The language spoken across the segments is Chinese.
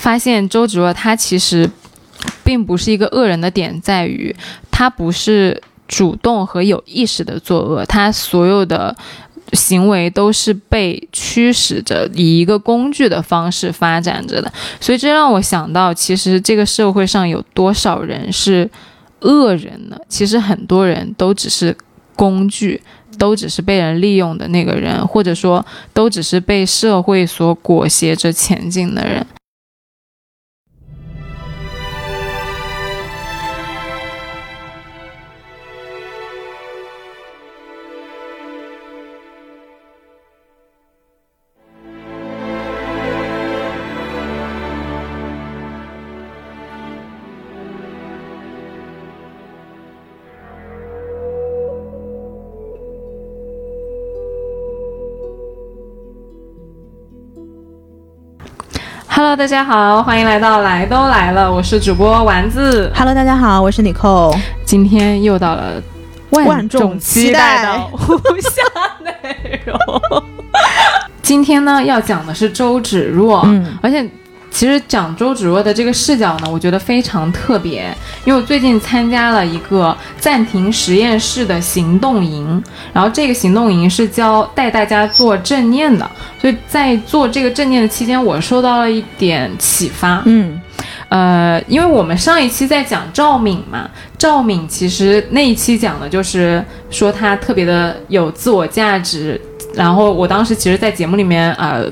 发现周芷若她其实并不是一个恶人的点，在于她不是主动和有意识的作恶，她所有的行为都是被驱使着，以一个工具的方式发展着的。所以这让我想到，其实这个社会上有多少人是恶人呢？其实很多人都只是工具。都只是被人利用的那个人，或者说，都只是被社会所裹挟着前进的人。Hello，大家好，欢迎来到来都来了，我是主播丸子。Hello，大家好，我是李扣。今天又到了万众期待的 无下内容。今天呢，要讲的是周芷若，嗯，而且。其实讲周芷若的这个视角呢，我觉得非常特别，因为我最近参加了一个暂停实验室的行动营，然后这个行动营是教带大家做正念的，所以在做这个正念的期间，我受到了一点启发。嗯，呃，因为我们上一期在讲赵敏嘛，赵敏其实那一期讲的就是说她特别的有自我价值。然后我当时其实，在节目里面，呃，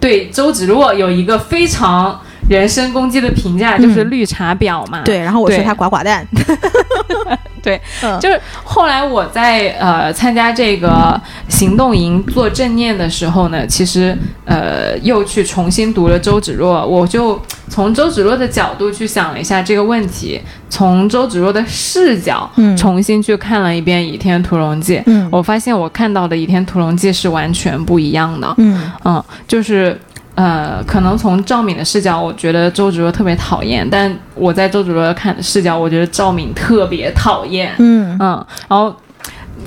对周芷若有一个非常人身攻击的评价，就是绿茶婊嘛。对，然后我说她寡寡蛋。对，就是后来我在呃参加这个行动营做正念的时候呢，其实呃又去重新读了周芷若，我就从周芷若的角度去想了一下这个问题，从周芷若的视角重新去看了一遍《倚天屠龙记》，我发现我看到的《倚天屠龙记》是完全不一样的。嗯嗯，就是。呃，可能从赵敏的视角，我觉得周芷若特别讨厌；但我在周芷若看的视角，我觉得赵敏特别讨厌。嗯嗯。然后，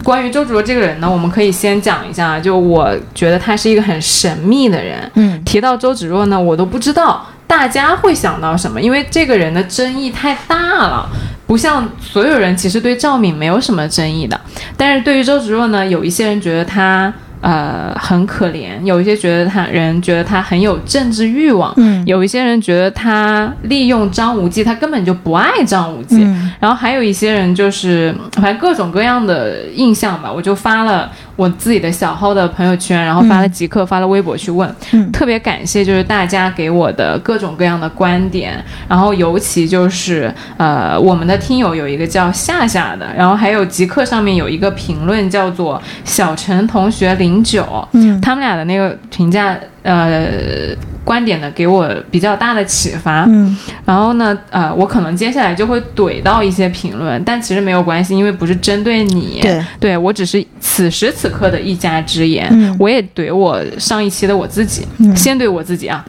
关于周芷若这个人呢，我们可以先讲一下，就我觉得他是一个很神秘的人。嗯。提到周芷若呢，我都不知道大家会想到什么，因为这个人的争议太大了，不像所有人其实对赵敏没有什么争议的，但是对于周芷若呢，有一些人觉得他。呃，很可怜。有一些觉得他人觉得他很有政治欲望，嗯，有一些人觉得他利用张无忌，他根本就不爱张无忌。然后还有一些人就是反正各种各样的印象吧。我就发了我自己的小号的朋友圈，然后发了极客，发了微博去问。嗯特别感谢就是大家给我的各种各样的观点。然后尤其就是呃，我们的听友有一个叫夏夏的，然后还有极客上面有一个评论叫做小陈同学零。零九，嗯，他们俩的那个评价，呃，观点呢，给我比较大的启发，嗯，然后呢，呃，我可能接下来就会怼到一些评论，但其实没有关系，因为不是针对你，对，对我只是此时此刻的一家之言，嗯，我也怼我上一期的我自己，先怼我自己啊，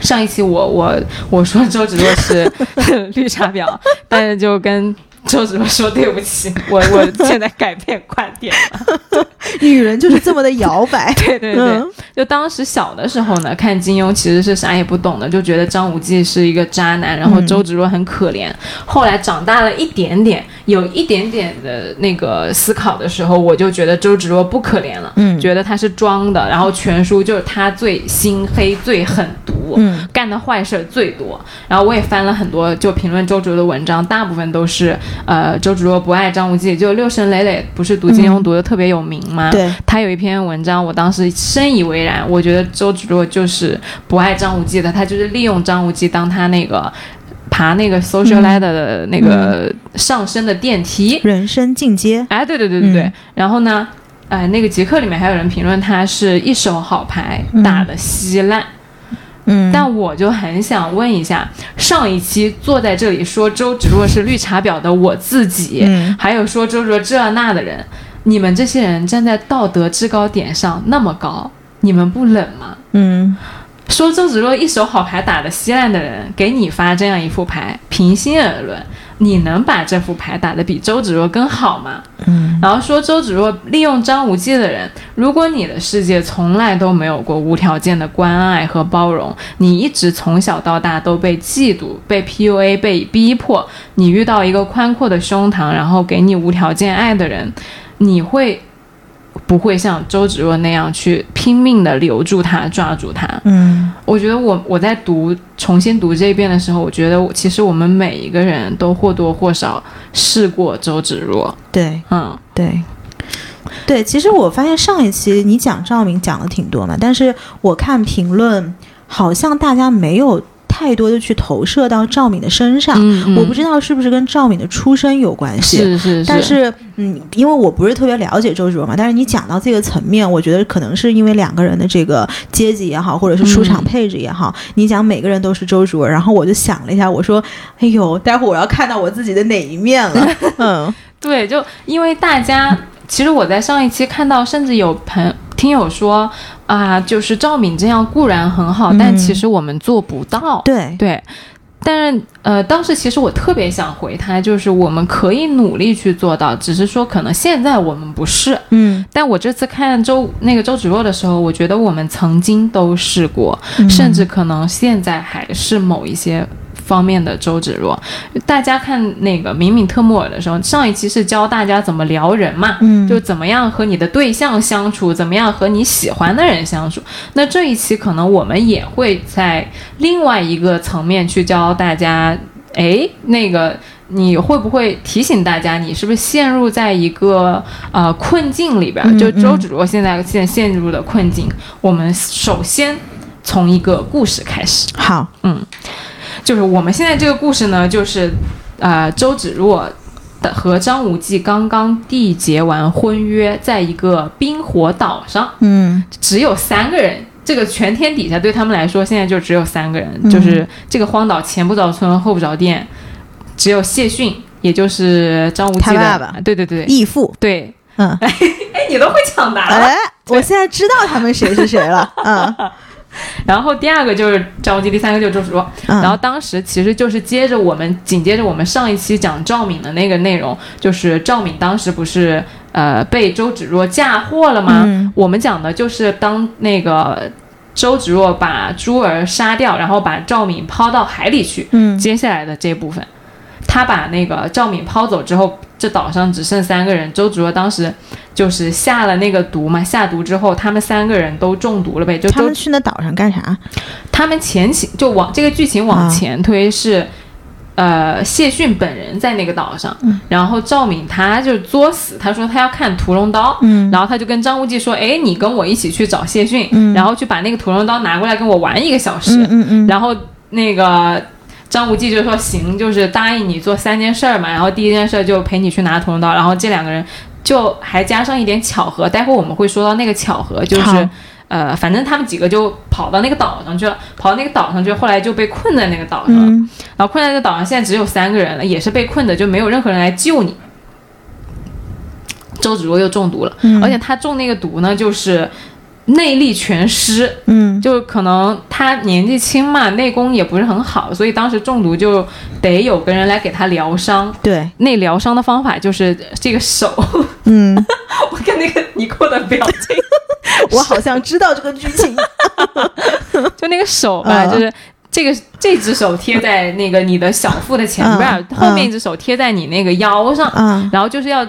上一期我我我说周芷若是 绿茶婊，但是就跟。周芷若说：“对不起，我我现在改变观点了。女人就是这么的摇摆。对对对，就当时小的时候呢，看金庸其实是啥也不懂的，就觉得张无忌是一个渣男，然后周芷若很可怜。后来长大了一点点，有一点点的那个思考的时候，我就觉得周芷若不可怜了，嗯，觉得她是装的。然后全书就是她最心黑、最狠毒，嗯，干的坏事最多。然后我也翻了很多就评论周芷若的文章，大部分都是。”呃，周芷若不爱张无忌，就六神磊磊不是读金庸读的特别有名吗？对，他有一篇文章，我当时深以为然。我觉得周芷若就是不爱张无忌的，他就是利用张无忌当他那个爬那个 social ladder 的那个上升的电梯，人生进阶。哎，对对对对对。然后呢，呃，那个极客里面还有人评论他是一手好牌打的稀烂。嗯，但我就很想问一下，上一期坐在这里说周芷若是绿茶婊的我自己，还有说周芷若这那的人，你们这些人站在道德制高点上那么高，你们不冷吗？嗯，说周芷若一手好牌打得稀烂的人，给你发这样一副牌，平心而论，你能把这副牌打得比周芷若更好吗？嗯然后说周芷若利用张无忌的人，如果你的世界从来都没有过无条件的关爱和包容，你一直从小到大都被嫉妒、被 PUA、被逼迫，你遇到一个宽阔的胸膛，然后给你无条件爱的人，你会不会像周芷若那样去拼命的留住他、抓住他？嗯我觉得我我在读重新读这一遍的时候，我觉得其实我们每一个人都或多或少试过周芷若，对嗯。对。对，其实我发现上一期你讲赵明讲的挺多嘛，但是我看评论好像大家没有太多的去投射到赵敏的身上，嗯，我不知道是不是跟赵敏的出身有关系。是是，但是，嗯，因为我不是特别了解周芷若嘛，但是你讲到这个层面，我觉得可能是因为两个人的这个阶级也好，或者是出场嗯配置也好，你讲每个人都是周芷若，然后我就想了一下，我说，哎呦，待会儿我要看到我自己的哪一面了？嗯对，就因为大家，其实我在上一期看到，甚至有朋听友说啊，就是赵敏这样固然很好，但嗯其实我们做不到。对，对，但是呃，当时其实我特别想回他，就是我们可以努力去做到，只是说可能现在我们不是。嗯，但我这次看周那个周芷若的时候，我觉得我们曾经都试过，嗯甚至可能现在还是某一些方面的周芷若。大家看那个敏敏特木尔的时候，上一期是教大家怎么撩人嘛，嗯就怎么样和你的对象相处，怎么样和你喜欢的人相处。那这一期可能我们也会在另外一个层面去教大家，诶，那个。你会不会提醒大家，你是不是陷入在一个呃困境里边就周芷若现在现陷入的困境，我们首先从一个故事开始。好，就是我们现在这个故事呢，就是呃周芷若的和张无忌刚刚缔结完婚约，在一个冰火岛上，嗯只有三个人。这个全天底下对他们来说，现在就只有三个人，嗯就是这个荒岛前不着村后不着店，只有谢逊，也就是张无忌的爸爸对对对对义父，对。嗯，哎，你都会抢答了。哎，我现在知道他们谁是谁了，嗯 然后第二个就是张无忌，第三个就是周芷若。嗯，然后当时其实就是接着我们紧接着我们上一期讲赵敏的那个内容，就是赵敏当时不是呃被周芷若嫁祸了吗？嗯我们讲的就是当那个周芷若把珠儿杀掉，然后把赵敏抛到海里去，嗯接下来的这部分，他把那个赵敏抛走之后，这岛上只剩三个人。周芷若当时就是下了那个毒嘛，下毒之后，他们三个人都中毒了呗。就他们去那岛上干啥？他们前情就往这个剧情往前推是，呃，谢逊本人在那个岛上，嗯然后赵敏他就作死，他说他要看屠龙刀，嗯然后他就跟张无忌说，哎，你跟我一起去找谢逊，嗯然后去把那个屠龙刀拿过来跟我玩一个小时，嗯嗯嗯，然后那个。张无忌就说行，就是答应你做三件事儿嘛，然后第一件事儿就陪你去拿屠龙刀，然后这两个人就还加上一点巧合，待会儿我们会说到那个巧合，就是呃，反正他们几个就跑到那个岛上去了，跑到那个岛上去，后来就被困在那个岛上了，嗯然后困在那个岛上，现在只有三个人了，也是被困的，就没有任何人来救你。周芷若又中毒了，嗯而且他中那个毒呢，就是内力全失，嗯。就可能他年纪轻嘛，内功也不是很好，所以当时中毒就得有个人来给他疗伤。对，那疗伤的方法就是这个手，嗯，我看那个尼寇的表情，我好像知道这个剧情，就那个手吧，嗯。就是这个这只手贴在那个你的小腹的前边后面一只手贴在你那个腰上，啊，然后就是要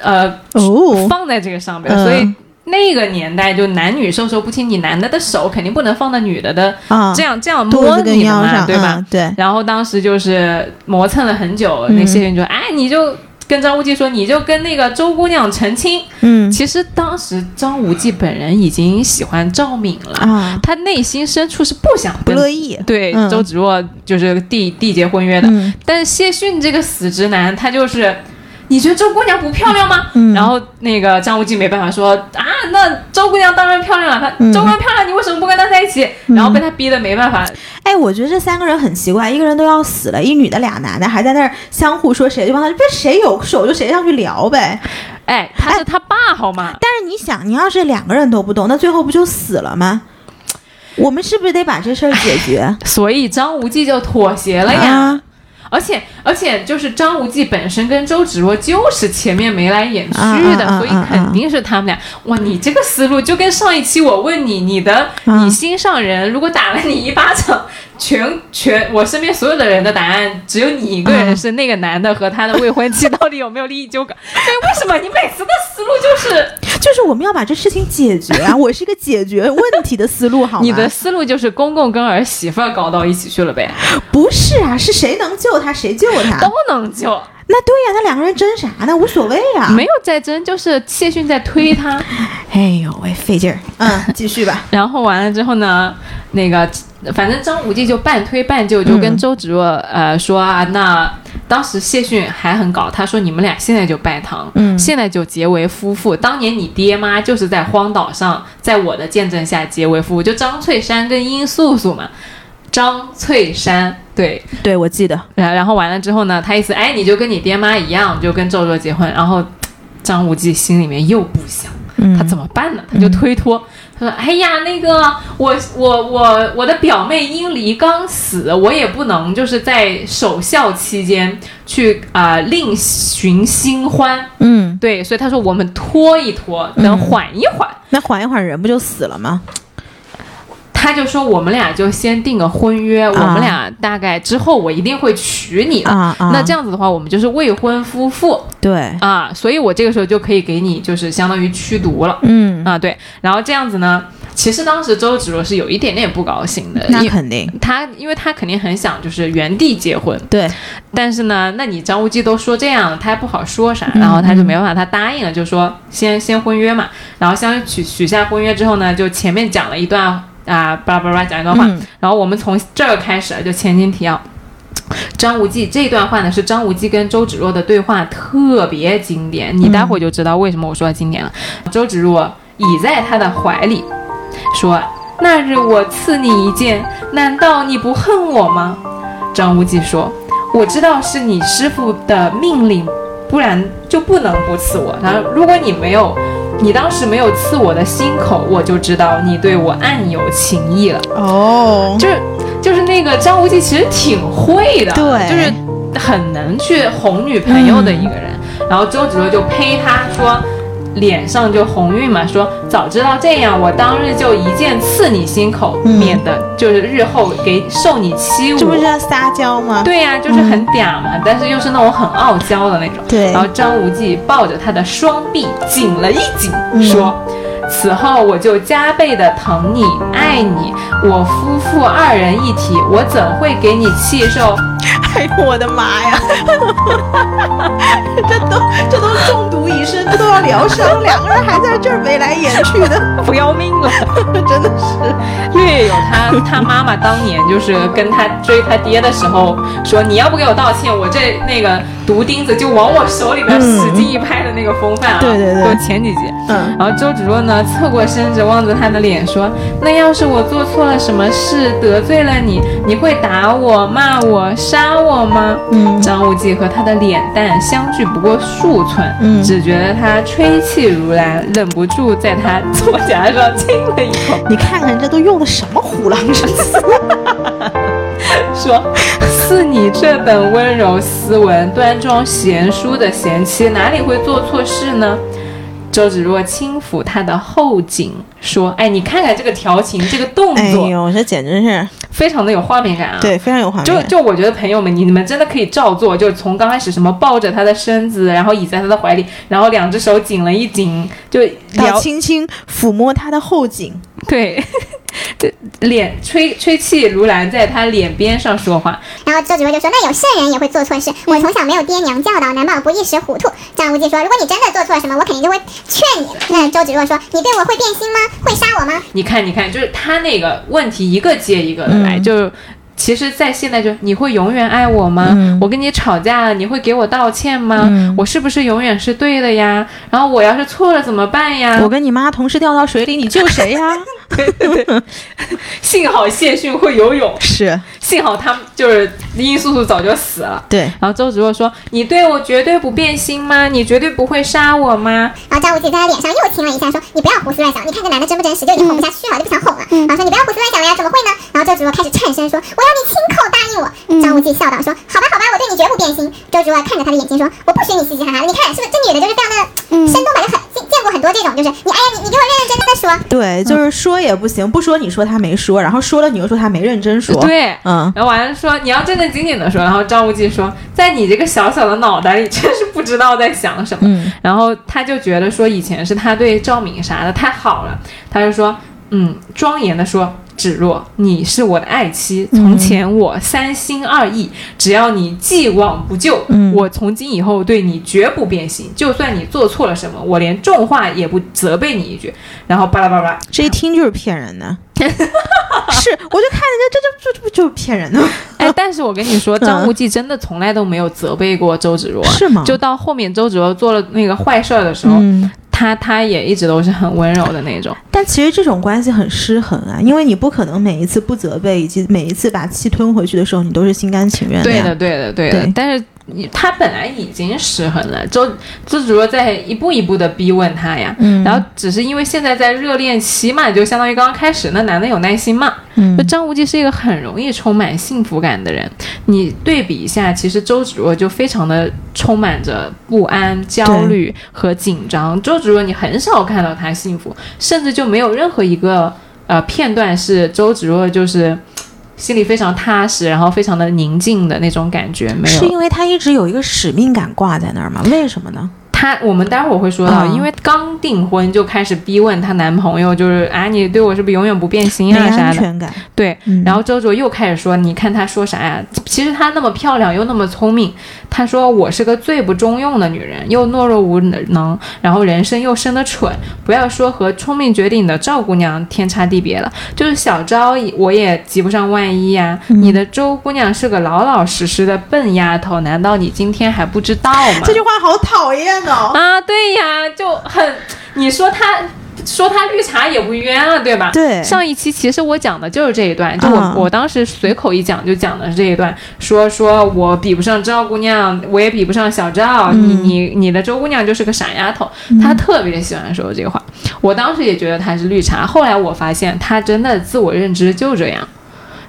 呃哦，放在这个上边，嗯。所以。那个年代就男女授受不亲，你男的的手肯定不能放到女的的啊，这样这样摸你的嘛，上，对吧？嗯？对，然后当时就是磨蹭了很久，嗯那谢逊就哎，你就跟张无忌说，你就跟那个周姑娘成亲。嗯其实当时张无忌本人已经喜欢赵敏了，啊，他内心深处是不想不乐意，对、嗯周芷若就是缔缔结婚约的。嗯但是谢逊这个死直男，他就是。你觉得周姑娘不漂亮吗？嗯然后那个张无忌没办法说啊，那周姑娘当然漂亮了。她、嗯周姑娘漂亮，你为什么不跟她在一起？然后被他逼的没办法，哎，我觉得这三个人很奇怪，一个人都要死了，一女的俩男的还在那儿相互说谁就帮他，不是谁有手就谁上去聊呗。哎，他是他爸好吗？但是你想，你要是两个人都不动，那最后不就死了吗？我们是不是得把这事儿解决？所以张无忌就妥协了呀。啊而且而且就是张无忌本身跟周芷若就是前面眉来眼去的，啊啊啊所以肯定是他们俩。哇，你这个思路就跟上一期我问你，你的、啊你心上人如果打了你一巴掌，全全我身边所有的人的答案只有你一个人是那个男的和他的未婚妻到底有没有利益纠葛？对，为什么你每次的思路就是 就是我们要把这事情解决啊！我是一个解决问题的思路，好吗？你的思路就是公公跟儿媳妇儿搞到一起去了呗？不是啊，是谁能救他谁救他都。能救，那对呀、那两个人争啥呢？无所谓啊。没有在争，就是谢逊在推他。哎呦喂，费劲儿。嗯，继续吧。然后完了之后呢，那个反正张无忌就半推半就，就跟周芷若、呃说啊，那当时谢逊还很搞，他说你们俩现在就拜堂，嗯现在就结为夫妇。当年你爹妈就是在荒岛上，在我的见证下结为夫妇，就张翠山跟殷素素嘛。张翠山对，对，我记得。然然后完了之后呢，他意思哎，你就跟你爹妈一样，就跟周周结婚。然后张无忌心里面又不想。嗯他怎么办呢？他就推脱，他说：“哎呀，那个我我我我的表妹殷离刚死，我也不能就是在守孝期间去啊、另寻新欢。嗯，对，所以他说我们拖一拖，能缓一缓。那缓一缓人不就死了吗？他就说我们俩就先定个婚约，我们俩大概之后我一定会娶你的。啊啊。那这样子的话，我们就是未婚夫妇。对，啊，所以我这个时候就可以给你就是相当于驱毒了。嗯，啊，对，然后这样子呢，其实当时周芷若是有一点点不高兴的，那肯定。他因为他肯定很想就是原地结婚，对，但是呢，那你张无忌都说这样了，他也不好说啥，嗯然后他就没办法，他答应了，就说先先婚约嘛，然后相当于许许下婚约之后呢，就前面讲了一段啊巴拉巴拉讲一段话，嗯然后我们从这儿开始就前情提要。张无忌这段话呢是张无忌跟周芷若的对话，特别经典。你待会儿就知道为什么我说它经典了。周芷若倚在他的怀里，说：“那日我赐你一剑，难道你不恨我吗？”张无忌说：“我知道是你师傅的命令，不然就不能不刺我。然后如果你没有，你当时没有刺我的心口，我就知道你对我暗有情意了。”哦，就是就是那个张无忌其实挺会的，对就是很能去哄女朋友的一个人。然后周芷若就呸他说。脸上就红晕嘛，说早知道这样，我当日就一剑刺你心口，嗯免得就是日后给受你欺侮。这不是要撒娇吗？对呀、就是很嗲嘛，但是又是那种很傲娇的那种。对然后张无忌抱着他的双臂紧了一紧，嗯说：“此后我就加倍的疼你、爱你，我夫妇二人一体，我怎会给你气受？哎呦我的妈呀！这都这都中毒已深，这都要疗伤，两个人还在这儿眉来眼去的，不要命了！真的是。略有他他妈妈当年就是跟他追他爹的时候说，你要不给我道歉，我这那个毒钉子就往我手里边使劲一拍的那个风范啊！对对对就前几集。嗯，然后周芷若呢，侧过身子望着他的脸说：“那要是我做错了什么事，得罪了你，你会打我、骂我、杀我吗？”嗯张无忌和他的脸蛋相距不过数寸，嗯只觉得他吹气如兰，忍不住在他左颊上亲了一口，你看看这都用的什么虎狼之词？说：“似你这等温柔斯文、端庄贤淑的贤妻，哪里会做错事呢？”周芷若轻抚他的后颈，说：“哎，你看看这个调情，这个动作，哎呦，这简直是非常的有画面感啊！，对，非常有画面就感。就我觉得朋友们，你们真的可以照做，就从刚开始什么抱着他的身子，然后倚在他的怀里，然后两只手紧了一紧，就到轻轻抚摸他的后颈，对，这脸吹吹气如兰，在他脸边上说话。然后周芷若就说：“那有圣人也会做错事，我从小没有爹娘教导，难保不一时糊涂。”张无忌说：“如果你真的做错了什么，我肯定就会劝你。”那周芷若说：“你对我会变心吗？会杀我吗你看，你看，就是他那个问题一个接一个的来，嗯就。其实，在现在就你会永远爱我吗？嗯我跟你吵架了，你会给我道歉吗？嗯我是不是永远是对的呀？然后我要是错了怎么办呀？我跟你妈同时掉到水里，你救谁呀？对 对对，幸好谢逊会游泳，是幸好他就是殷素素早就死了。对，然后周芷若说：“你对我绝对不变心吗？你绝对不会杀我吗然后张无忌在他脸上又亲了一下，说：“你不要胡思乱想，你看这男的真不真实，就已经哄不下去了，就不想哄了。然后说：“你不要胡思乱想了呀，怎么会呢？”然后周芷若开始颤声说：“我要你亲口答应我。张无忌笑道说：“好吧，好吧，我对你绝不变心。”周芷若看着他的眼睛说：“我不许你嘻嘻哈哈的，你看是不是这女的就是非常的生动吧？就很见见过很多这种，就是你哎呀，你你给我认认真真的说。”对，就是说也不行，不说你说他没说，然后说了你又说他没认真说。？”对，嗯，然后完了说你要正正经经的说。然后张无忌说：“在你这个小小的脑袋里，真是不知道在想什么。嗯然后他就觉得说以前是他对赵敏啥的太好了，他就说：“嗯，庄严的说。”芷若，你是我的爱妻。从前我三心二意，只要你既往不咎，嗯我从今以后对你绝不变心。就算你做错了什么，我连重话也不责备你一句。然后巴拉巴拉，这一听就是骗人的。是，我就看人家这这这不就是骗人的吗？哎，但是我跟你说，张无忌真的从来都没有责备过周芷若，是吗就到后面周芷若做了那个坏事儿的时候，嗯，他他也一直都是很温柔的那种。但其实这种关系很失衡啊，因为你不可能每一次不责备，以及每一次把气吞回去的时候，你都是心甘情愿的对的，对的，对的。对但是你他本来已经失衡了，周周芷若在一步一步的逼问他呀，嗯然后只是因为现在在热恋期嘛，就相当于刚刚开始，那男的有耐心嘛。嗯就张无忌是一个很容易充满幸福感的人，你对比一下，其实周芷若就非常的充满着不安、焦虑和紧张。周芷若你很少看到她幸福，甚至就没有任何一个呃片段是周芷若就是心里非常踏实，然后非常的宁静的那种感觉，没有。是因为他一直有一个使命感挂在那儿吗？为什么呢？她，我们待会儿会说到，嗯因为刚订婚就开始逼问她男朋友，就是啊，你对我是不是永远不变心啊啥的？安全感。对，嗯然后周周又开始说：“你看她说啥呀？其实她那么漂亮又那么聪明，她说我是个最不中用的女人，又懦弱无能，然后人生又生的蠢。不要说和聪明绝顶的赵姑娘天差地别了，就是小昭我也及不上万一呀、嗯你的周姑娘是个老老实实的笨丫头，难道你今天还不知道吗？这句话好讨厌哦。啊，对呀，就很，你说他。”说他绿茶也不冤啊，对吧？对上一期其实我讲的就是这一段，就我、嗯我当时随口一讲就讲的是这一段，说说我比不上赵姑娘，我也比不上小赵，你你你的周姑娘就是个傻丫头，她特别喜欢说这个话。我当时也觉得她是绿茶，后来我发现她真的自我认知就这样，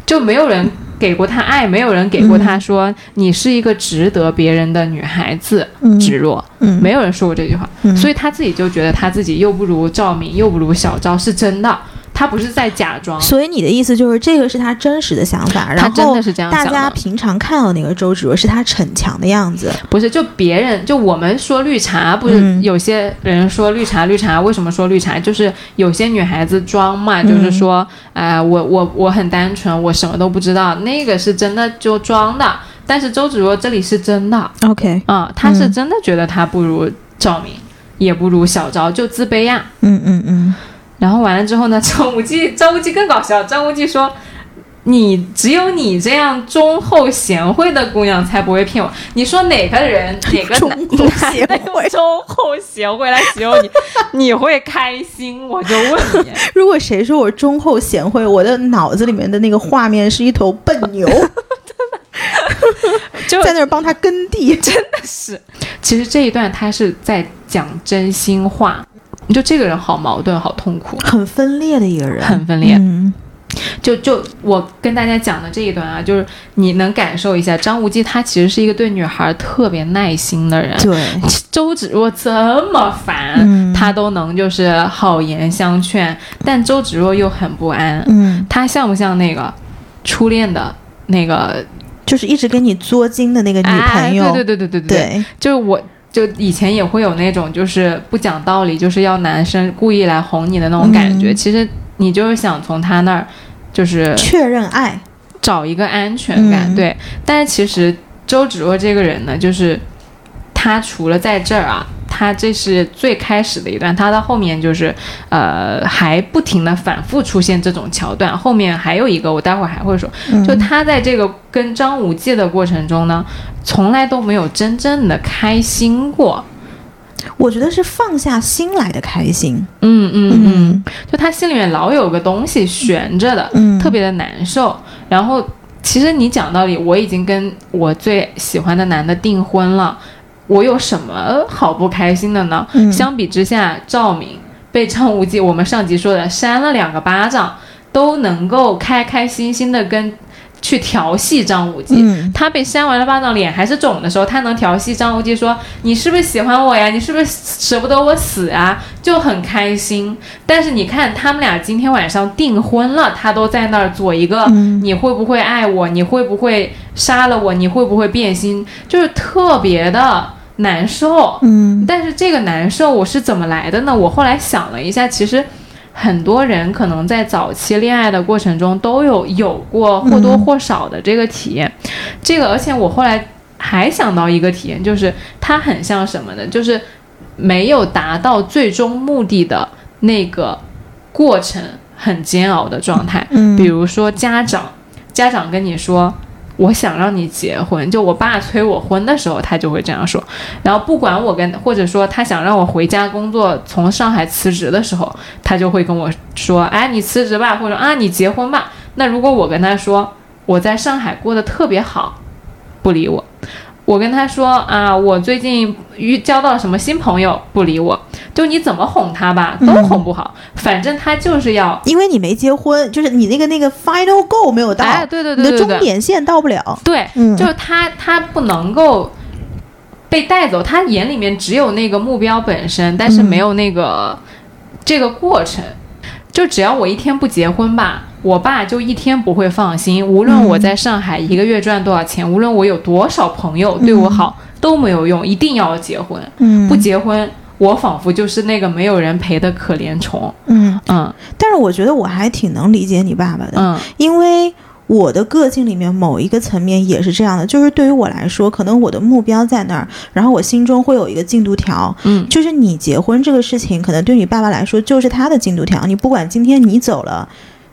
就没有人给过他爱，没有人给过他说、你是一个值得别人的女孩子，嗯。芷若。嗯。没有人说过这句话，嗯。所以他自己就觉得他自己又不如赵敏，又不如小赵，是真的，他不是在假装。所以你的意思就是这个是他真实的想法，然后大家平常看到那个周芷若是他逞强的样子，不是，就别人就我们说绿茶，不是嗯。有些人说绿茶，绿茶为什么说绿茶？就是有些女孩子装嘛，就是说，哎、我我我很单纯，我什么都不知道，那个是真的就装的。但是周芷若这里是真的。OK，啊、她是真的觉得她不如赵敏，也不如小昭，就自卑呀、嗯嗯嗯，然后完了之后呢，张无忌，张无忌更搞笑。张无忌说：“你只有你这样忠厚贤惠的姑娘才不会骗我。你说哪个人，哪个忠男的用忠厚贤惠来形容你，你会开心？我就问你，如果谁说我忠厚贤惠，我的脑子里面的那个画面是一头笨牛就在那儿帮他耕地，真的是，其实这一段他是在讲真心话。就这个人好矛盾，好痛苦。很分裂的一个人，很分裂。嗯。就就我跟大家讲的这一段啊，就是你能感受一下，张无忌他其实是一个对女孩特别耐心的人。对，周芷若这么烦，嗯。他都能就是好言相劝，但周芷若又很不安。嗯，他像不像那个初恋的那个？就是一直跟你作精的那个女朋友，哎、对对对对对对，对。就是我。就以前也会有那种就是不讲道理，就是要男生故意来哄你的那种感觉。嗯其实你就是想从他那儿，就是确认爱，找一个安全感，嗯对。但是其实周芷若这个人呢，就是他除了在这儿啊，他这是最开始的一段，他到后面就是呃还不停的反复出现这种桥段。后面还有一个，我待会儿还会说，嗯就他在这个跟张无忌的过程中呢，从来都没有真正的开心过。我觉得是放下心来的开心。嗯嗯嗯，就他心里面老有个东西悬着的，嗯特别的难受。然后其实你讲道理，我已经跟我最喜欢的男的订婚了，我有什么好不开心的呢？嗯相比之下，赵敏被张无忌我们上集说的扇了两个巴掌，都能够开开心心的跟去调戏张无忌。嗯他被扇完了巴掌，脸还是肿的时候，他能调戏张无忌说：“你是不是喜欢我呀？你是不是舍不得我死啊？”就很开心。但是你看，他们俩今天晚上订婚了，他都在那儿做一个：嗯你会不会爱我？你会不会杀了我？你会不会变心？就是特别的难受。嗯但是这个难受我是怎么来的呢？我后来想了一下，其实很多人可能在早期恋爱的过程中都有有过或多或少的这个体验。这个，而且我后来还想到一个体验，就是它很像什么呢？就是没有达到最终目的的那个过程很煎熬的状态。嗯比如说家长，家长跟你说。我想让你结婚，就我爸催我婚的时候，他就会这样说。然后不管我跟，或者说他想让我回家工作，从上海辞职的时候，他就会跟我说：“哎，你辞职吧，或者啊，你结婚吧。”那如果我跟他说我在上海过得特别好，不理我；我跟他说啊，我最近遇交到了什么新朋友，不理我。就你怎么哄他吧，都哄不好，反正他就是要。因为你没结婚，就是你那个那个 final goal 没有到，哎，对对你的对对对，终点线到不了。对，嗯就是他他不能够被带走，他眼里面只有那个目标本身，但是没有那个、这个过程。就只要我一天不结婚吧，我爸就一天不会放心。无论我在上海一个月赚多少钱，无论我有多少朋友对我好、都没有用，一定要结婚。嗯不结婚，我仿佛就是那个没有人陪的可怜虫。嗯，嗯但是我觉得我还挺能理解你爸爸的，嗯因为我的个性里面某一个层面也是这样的，就是对于我来说，可能我的目标在那儿，然后我心中会有一个进度条，嗯就是你结婚这个事情，可能对你爸爸来说就是他的进度条，你不管今天你走了。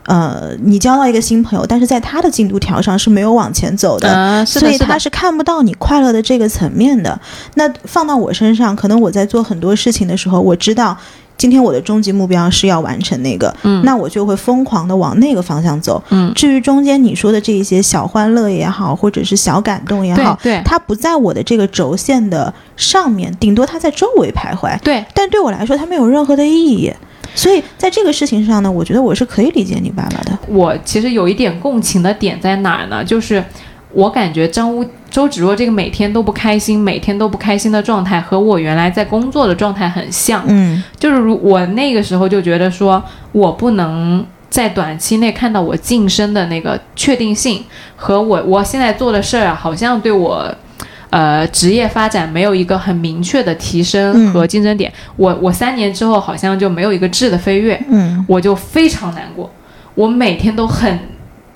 呃，你交到一个新朋友，但是在他的进度条上是没有往前走的，所以他是看不到你快乐的这个层面的。那放到我身上，可能我在做很多事情的时候，我知道今天我的终极目标是要完成那个，嗯那我就会疯狂的往那个方向走。嗯至于中间你说的这一些小欢乐也好，或者是小感动也好，对对它不在我的这个轴线的上面，顶多它在周围徘徊。对，但对我来说，它没有任何的意义。所以在这个事情上呢，我觉得我是可以理解你爸爸的。我其实有一点共情的点在哪儿呢？就是我感觉张无周芷若这个每天都不开心、每天都不开心的状态，和我原来在工作的状态很像。嗯就是如我那个时候就觉得说，我不能在短期内看到我晋升的那个确定性，和我我现在做的事儿啊，好像对我。呃，职业发展没有一个很明确的提升嗯。和竞争点，我我三年之后好像就没有一个质的飞跃，嗯，我就非常难过，我每天都很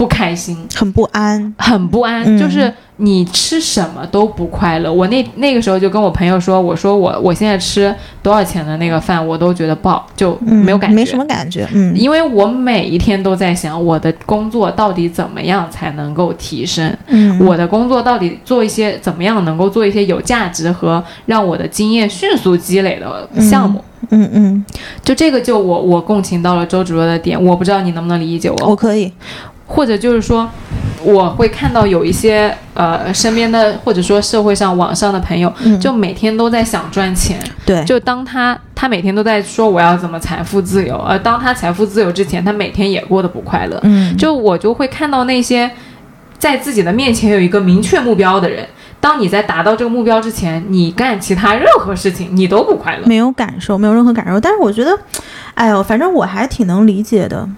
不开心，很不安。很不安，嗯就是你吃什么都不快乐。我那那个时候就跟我朋友说，我说我我现在吃多少钱的那个饭，我都觉得不好，就嗯，没有感觉，没什么感觉。嗯因为我每一天都在想，我的工作到底怎么样才能够提升？嗯，我的工作到底做一些怎么样能够做一些有价值和让我的经验迅速积累的项目？嗯嗯，就这个，就我我共情到了周芷若的点，我不知道你能不能理解我。我可以。或者就是说，我会看到有一些呃身边的或者说社会上网上的朋友，嗯就每天都在想赚钱。对，就当他他每天都在说我要怎么财富自由，而当他财富自由之前，他每天也过得不快乐。嗯，就我就会看到那些在自己的面前有一个明确目标的人。当你在达到这个目标之前，你干其他任何事情，你都不快乐。没有感受，没有任何感受。但是我觉得，哎呦，反正我还挺能理解的。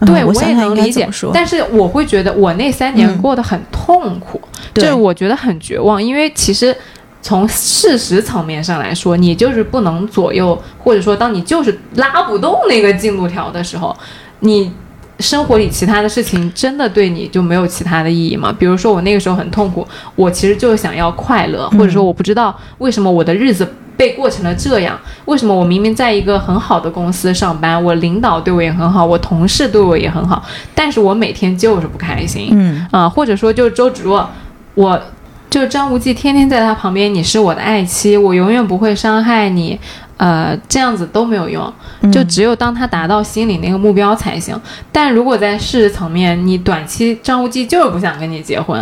嗯对，我也能理解但是我会觉得我那三年嗯过得很痛苦，就是我觉得很绝望，因为其实从事实层面上来说，你就是不能左右，或者说当你就是拉不动那个进度条的时候，你。生活里其他的事情真的对你就没有其他的意义吗？比如说我那个时候很痛苦，我其实就是想要快乐，或者说我不知道为什么我的日子被过成了这样，为什么我明明在一个很好的公司上班，我领导对我也很好，我同事对我也很好，但是我每天就是不开心。嗯啊、或者说就是周芷若，我就张无忌天天在他旁边，你是我的爱妻，我永远不会伤害你，呃，这样子都没有用，就只有当他达到心里那个目标才行。但如果在事实层面，你短期张无忌就是不想跟你结婚，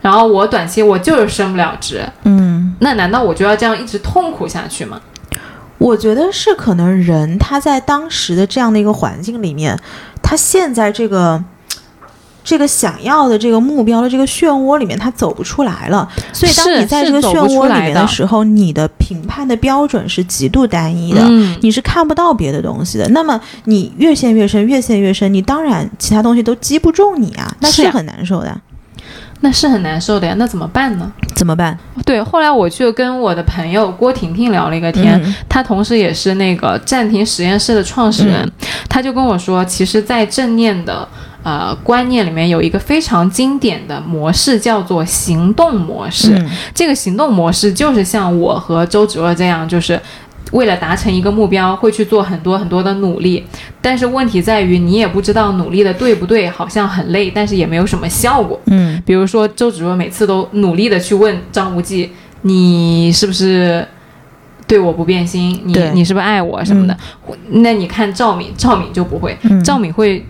然后我短期我就是升不了职，嗯，那难道我就要这样一直痛苦下去吗？我觉得是可能人他在当时的这样的一个环境里面，他现在这个。这个想要的这个目标的这个漩涡里面，他走不出来了。所以，当你在这个漩涡里面的时候，你的评判的标准是极度单一的，你是看不到别的东西的。那么，你越陷越深，越陷越深，你当然其他东西都击不中你啊，那是很难受的。那是很难受的呀，那怎么办呢？怎么办？对，后来我就跟我的朋友郭婷婷聊了一个天，她同时也是那个暂停实验室的创始人，她就跟我说，其实，在正念的呃观念里面有一个非常经典的模式，叫做行动模式。这个行动模式就是像我和周芷若这样，就是。为了达成一个目标，会去做很多很多的努力，但是问题在于你也不知道努力的对不对，好像很累，但是也没有什么效果。嗯，比如说周芷若每次都努力的去问张无忌，你是不是对我不变心？你你是不是爱我什么的？那你看赵敏，赵敏就不会，赵敏会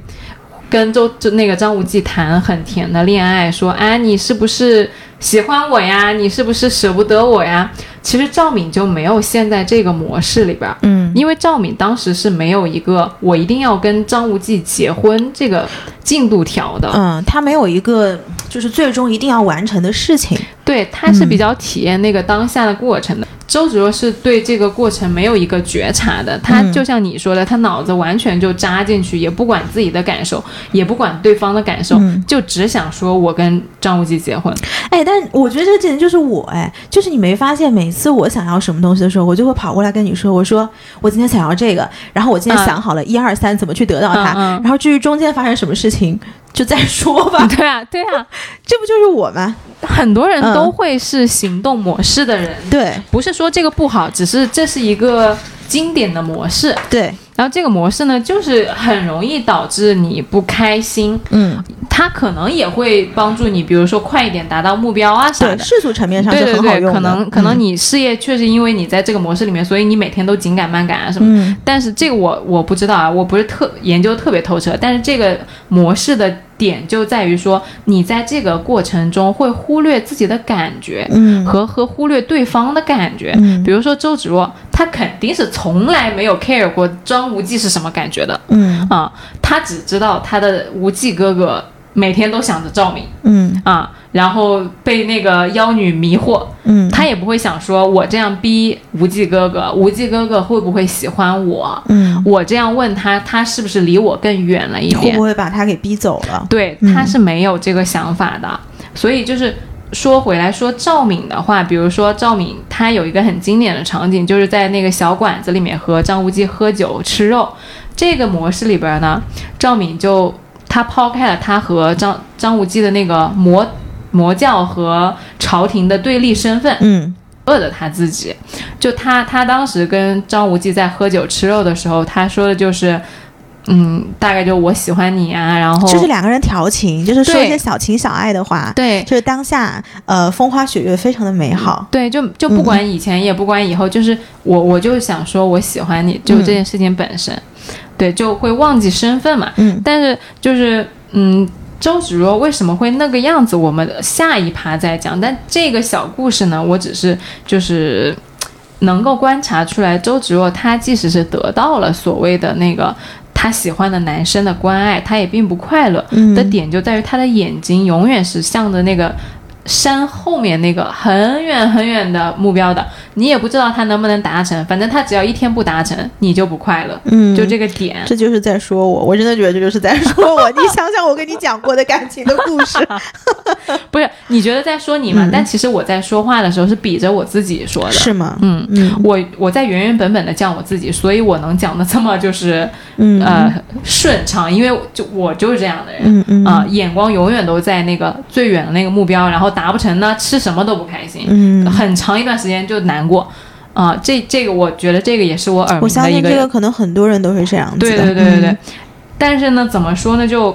跟周就那个张无忌谈很甜的恋爱，说啊，你是不是？喜欢我呀？你是不是舍不得我呀？其实赵敏就没有陷在这个模式里边，嗯，因为赵敏当时是没有一个我一定要跟张无忌结婚这个进度条的，嗯，他没有一个就是最终一定要完成的事情，对，他是比较体验那个当下的过程的。周芷若是对这个过程没有一个觉察的，他就像你说的，他脑子完全就扎进去，也不管自己的感受，也不管对方的感受，就只想说我跟张无忌结婚。哎，但我觉得这简直就是我哎，就是你没发现，每次我想要什么东西的时候，我就会跑过来跟你说，我说我今天想要这个，然后我今天想好了一二三怎么去得到它，然后至于中间发生什么事情。就再说吧。对啊，对啊，这不就是我吗？很多人都会是行动模式的人。对，不是说这个不好，只是这是一个经典的模式。对。然后这个模式呢，就是很容易导致你不开心。嗯，它可能也会帮助你，比如说快一点达到目标啊啥的。世俗层面上是很好用的。可能可能你事业确实因为你在这个模式里面，所以你每天都紧赶慢赶啊什么。嗯。但是这个我我不知道啊，我不是特研究特别透彻。但是这个模式的点就在于说，你在这个过程中会忽略自己的感觉，嗯，和和忽略对方的感觉。嗯。比如说周芷若，她肯定是从来没有 care 过张。无忌是什么感觉的？嗯啊，她只知道她的无忌哥哥每天都想着赵敏，嗯啊，然后被那个妖女迷惑，嗯，他也不会想说，我这样逼无忌哥哥，无忌哥哥会不会喜欢我？嗯，我这样问他，他是不是离我更远了一点？会不会把他给逼走了？对，他是没有这个想法的，所以就是。说回来，说赵敏的话，比如说赵敏，她有一个很经典的场景，就是在那个小馆子里面和张无忌喝酒吃肉。这个模式里边呢，赵敏就她抛开了他和张张无忌的那个魔魔教和朝廷的对立身份，嗯，饿的他自己。就他他当时跟张无忌在喝酒吃肉的时候，他说的就是。嗯，大概就我喜欢你啊，然后就是两个人调情，就是说一些小情小爱的话，对，就是当下呃风花雪月，非常的美好。对，就就不管以前也不管以后，就是我我就想说我喜欢你，就这件事情本身，对，就会忘记身份嘛。嗯，但是就是嗯，周芷若为什么会那个样子，我们下一趴再讲。但这个小故事呢，我只是就是能够观察出来，周芷若她即使是得到了所谓的那个。她喜欢的男生的关爱，她也并不快乐。的点就在于她的眼睛永远是向着那个。山后面那个很远很远的目标的，你也不知道他能不能达成。反正他只要一天不达成，你就不快乐。嗯，就这个点，这就是在说我。我真的觉得这 就是在说我。你想想我跟你讲过的感情的故事，不是？你觉得在说你吗？但其实我在说话的时候是比着我自己说的，是吗？嗯嗯，我我在原原本本的讲我自己，所以我能讲的这么就是呃顺畅，因为就我就是这样的人。嗯嗯啊，眼光永远都在那个最远的那个目标，然后。达不成呢，吃什么都不开心，嗯，很长一段时间就难过，啊，这这个我觉得这个也是我耳鸣的一个，这个可能很多人都是这样子的，对对对对对。但是呢，怎么说呢？就，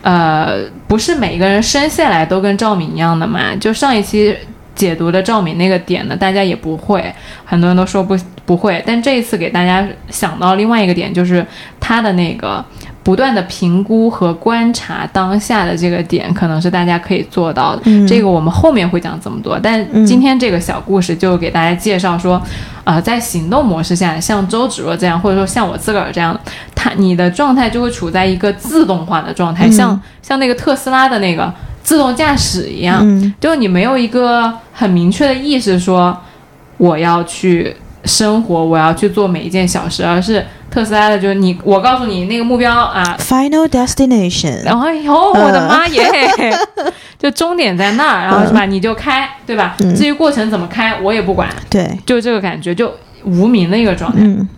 呃，不是每个人生下来都跟赵敏一样的嘛。就上一期解读的赵敏那个点呢，大家也不会，很多人都说不不会。但这一次给大家想到另外一个点，就是他的那个不断的评估和观察当下的这个点，可能是大家可以做到的。嗯。这个我们后面会讲这么多，但今天这个小故事就给大家介绍说，啊、在行动模式下，像周芷若这样，或者说像我自个儿这样，他你的状态就会处在一个自动化的状态，嗯。像像那个特斯拉的那个自动驾驶一样，嗯。就是你没有一个很明确的意识说我要去生活，我要去做每一件小事，而是特斯拉的，就是你，我告诉你那个目标啊，，Final Destination，然后哎呦，我的妈耶，就终点在那儿，然后是吧？你就开，对吧？嗯。至于过程怎么开，我也不管，对，就这个感觉，就无名的一个状态。嗯。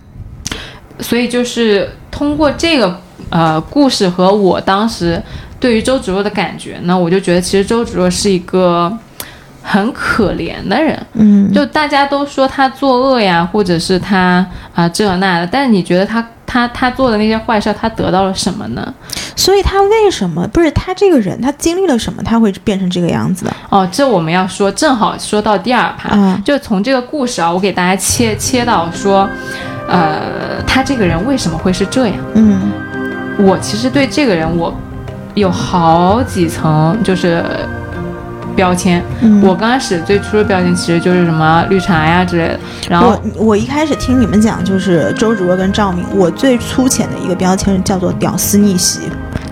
所以就是通过这个呃故事和我当时对于周芷若的感觉呢，我就觉得其实周芷若是一个很可怜的人。嗯，就大家都说他作恶呀，或者是他啊、这那的，但是你觉得他他他做的那些坏事，他得到了什么呢？所以他为什么不是他这个人，他经历了什么，他会变成这个样子的？哦，这我们要说，正好说到第二趴，啊就从这个故事啊，我给大家切切到说，呃，他这个人为什么会是这样？嗯我其实对这个人我有好几层就是标签。嗯，我刚开始最初的标签其实就是什么绿茶呀之类的，然后我我一开始听你们讲就是周芷若跟赵敏，我最粗浅的一个标签叫做屌丝逆袭。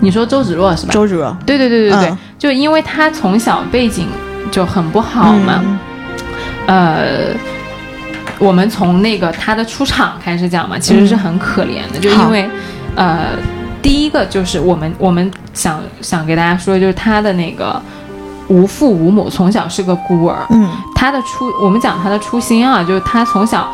你说周芷若是吧？周芷若。对对对对对，嗯。就因为他从小背景就很不好嘛，嗯。呃，我们从那个他的出场开始讲嘛，其实是很可怜的，就因为呃，第一个就是我们我们想想给大家说，就是他的那个无父无母，从小是个孤儿，嗯他的初，我们讲他的初心啊，就是他从小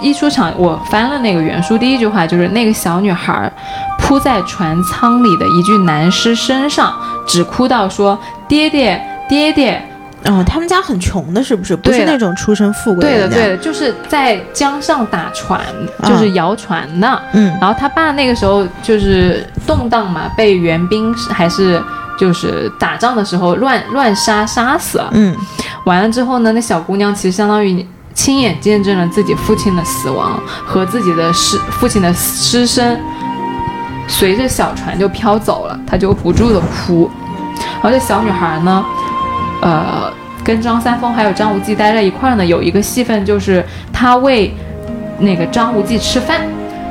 一出场，我翻了那个原书，第一句话就是那个小女孩扑在船舱里的一具男尸身上，只哭到说爹爹爹爹。哦，他们家很穷的，是不是？不是那种出身富贵对的人家对的，就是在江上打船，嗯就是摇船的。嗯然后他爸那个时候就是动荡嘛，被援兵还是就是打仗的时候乱乱杀杀死了。嗯完了之后呢，那小姑娘其实相当于亲眼见证了自己父亲的死亡和自己的尸父亲的尸身随着小船就飘走了，她就不住的哭。然后这小女孩呢，呃，跟张三丰还有张无忌待在一块儿呢，有一个戏份就是她喂那个张无忌吃饭。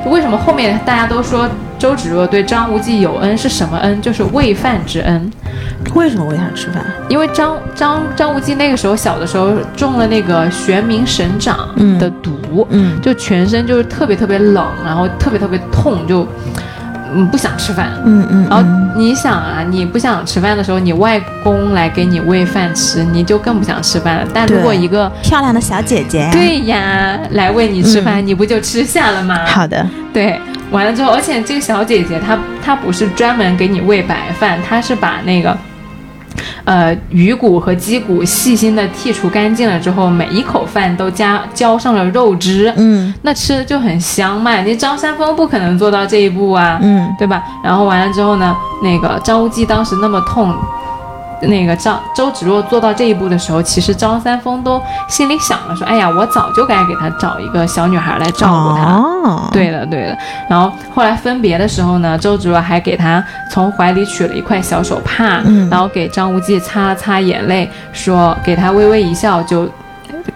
为什么后面大家都说周芷若对张无忌有恩是什么恩？就是喂饭之恩。为什么喂他吃饭？因为张张张无忌那个时候小的时候中了那个玄冥神掌嗯的毒，嗯就全身就是特别特别冷，然后特别特别痛，就嗯不想吃饭。嗯嗯，然后你想啊，你不想吃饭的时候，你外公来给你喂饭吃，你就更不想吃饭了。但如果一个漂亮的小姐姐，，对呀来喂你吃饭，你不就吃下了吗？好的，对，完了之后，而且这个小姐姐她她不是专门给你喂白饭，她是把那个。呃，鱼骨和鸡骨细心的剔除干净了之后，每一口饭都加浇上了肉汁，嗯那吃的就很香嘛。你张三丰不可能做到这一步啊，嗯对吧？然后完了之后呢，那个张无忌当时那么痛，那个张周芷若做到这一步的时候，其实张三丰都心里想了说，哎呀，我早就该给他找一个小女孩来照顾他。哦，，对的，对的。然后后来分别的时候呢，周芷若还给他从怀里取了一块小手帕，嗯然后给张无忌擦了擦眼泪，说给他微微一笑就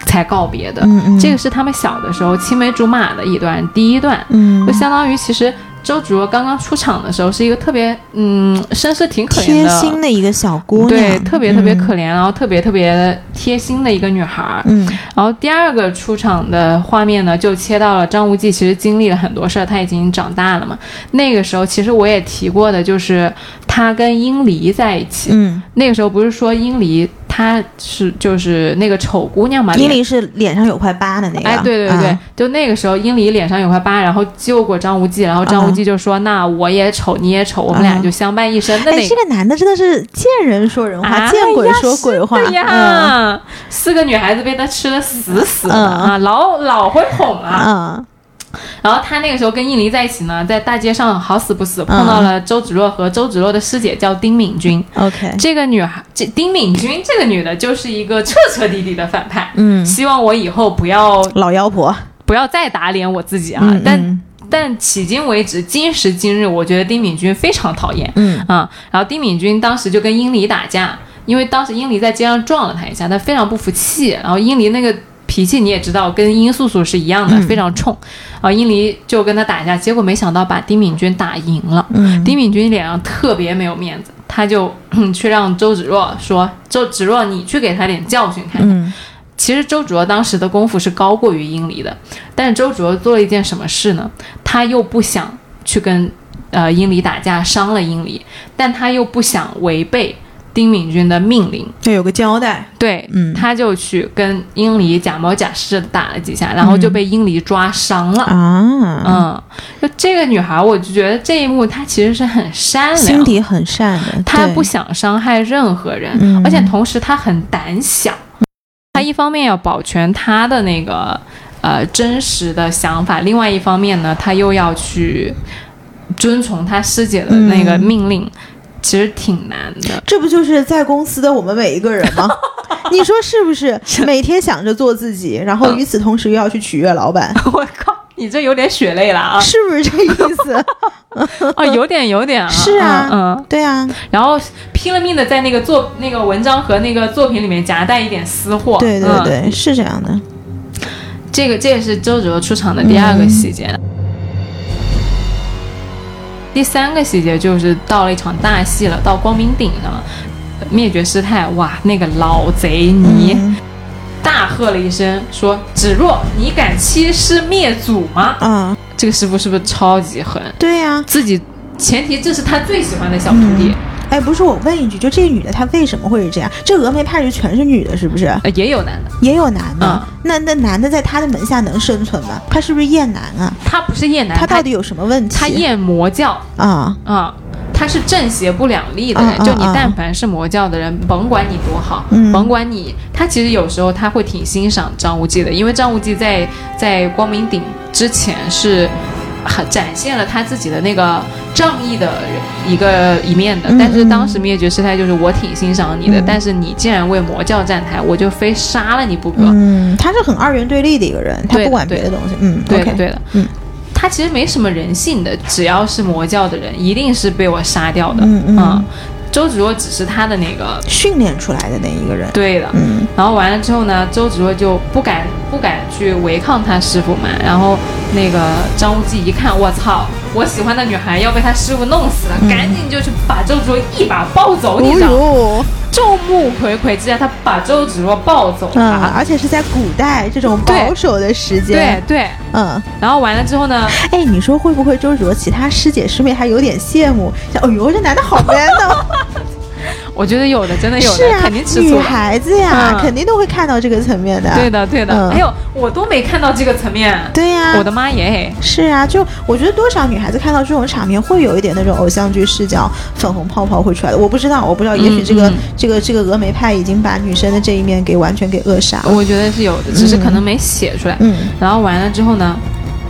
才告别的。嗯嗯，这个是他们小的时候青梅竹马的一段第一段，嗯就相当于其实周芷若刚刚出场的时候是一个特别嗯身世挺可怜的贴的，心的一个小姑娘，对，特别特别嗯可怜，然后特别特别贴心的一个女孩儿。嗯然后第二个出场的画面呢，就切到了张无忌，其实经历了很多事儿，他已经长大了嘛。那个时候其实我也提过的，就是他跟殷离在一起。嗯，那个时候不是说殷离她是就是那个丑姑娘嘛，脸殷离是脸上有块疤的那个，哎，对对对就那个时候，英离脸上有块疤，然后救过张无忌，然后张无忌就说：“那我也丑，你也丑，我们俩嗯就相伴一生。的那哎，这个男的真的是见人说人话，啊见鬼说鬼话，对呀，四个女孩子被他吃的死死的嗯。啊，老老会哄啊。嗯然后他那个时候跟殷离在一起呢，在大街上好死不死碰到了周芷若和周芷若的师姐叫丁敏君。OK，这个女孩，这丁敏君这个女的，就是一个彻彻底底的反派。嗯，希望我以后不要老妖婆，不要再打脸我自己啊！嗯但嗯但迄今为止，今时今日，我觉得丁敏君非常讨厌。嗯啊、然后丁敏君当时就跟英离打架，因为当时英离在街上撞了他一下，他非常不服气。然后英离那个脾气你也知道，跟殷素素是一样的，嗯非常冲。啊殷离就跟他打架，结果没想到把丁敏君打赢了。嗯丁敏君脸上特别没有面子，他就 去让周芷若说：“周芷若，你去给他点教训看看。嗯其实周芷若当时的功夫是高过于殷离的，但是周芷若做了一件什么事呢？她又不想去跟呃殷离打架，伤了殷离，但她又不想违背丁敏君的命令，对有个交代。对，嗯。他就去跟英离假模假式地打了几下，然后就被英离抓伤了。啊，嗯，就这个女孩，我就觉得这一幕她其实是很善良。心，底很善良，她不想伤害任何人，嗯。而且同时她很胆小。她一方面要保全她的那个呃真实的想法，另外一方面呢，她又要去遵从她师姐的那个嗯。命令，其实挺难的。这不就是在公司的我们每一个人吗？你说是不是？每天想着做自己，然后与此同时又要去取悦老板，我靠，你这有点血泪了啊！是不是这意思？啊，有点有点啊。是啊嗯嗯。对啊，然后拼了命的在那个作那个文章和那个作品里面夹带一点私货。对对嗯对，是这样的。这个这也是周芷若出场的第二个细节。第三个细节就是到了一场大戏了，到光明顶上了，灭绝师太，哇，那个老贼尼、嗯。大喝了一声，说：“芷若，你敢欺师灭祖吗？啊，？”这个师傅是不是超级狠？对呀、自己前提这是他最喜欢的小徒弟，哎，不是我问一句，就这个女的她为什么会是这样？这峨眉派就全是女的，是不是？呃，也有男的，也有男的，嗯那那男的在她的门下能生存吗？他是不是厌男啊？他不是厌男，他到底有什么问题？他厌魔教。啊，啊、他是正邪不两立的人。就你嗯但凡是魔教的人，甭管你多好，嗯甭管你，他其实有时候他会挺欣赏张无忌的，因为张无忌在在光明顶之前是。很展现了他自己的那个仗义的一个一面的，嗯但是当时灭绝师太就是我挺欣赏你的，嗯。但是你竟然为魔教站台，我就非杀了你不可。嗯，他是很二元对立的一个人，他不管别的东西，嗯，对的对的，嗯，他其实没什么人性的，只要是魔教的人，一定是被我杀掉的。嗯嗯。周芷若只是他的那个训练出来的那一个人，对的，嗯。然后完了之后呢，周芷若就不敢不敢去违抗他师傅嘛。然后那个张无忌一看，我操，我喜欢的女孩要被他师傅弄死了，嗯赶紧就去把周芷若一把抱走，你哦知道吗？众目睽睽之下，他把周芷若抱走嗯，了。而且是在古代这种保守的时对间，对，嗯，然后完了之后呢，哎，你说会不会周芷若其他师姐师妹还有点羡慕？想，哎呦，这男的好 man 哦！我觉得有的，真的有的，是啊，肯定吃女醋女。孩子呀，嗯肯定都会看到这个层面的。对的，对的。嗯哎呦，我都没看到这个层面。对呀，我的妈耶！是啊，就我觉得多少女孩子看到这种场面，会有一点那种偶像剧视角，粉红泡泡会出来的。我不知道，我不知道，也许这个、嗯这个这个峨眉派已经把女生的这一面给完全给扼杀了。我觉得是有的，只是可能没写出来。嗯然后完了之后呢，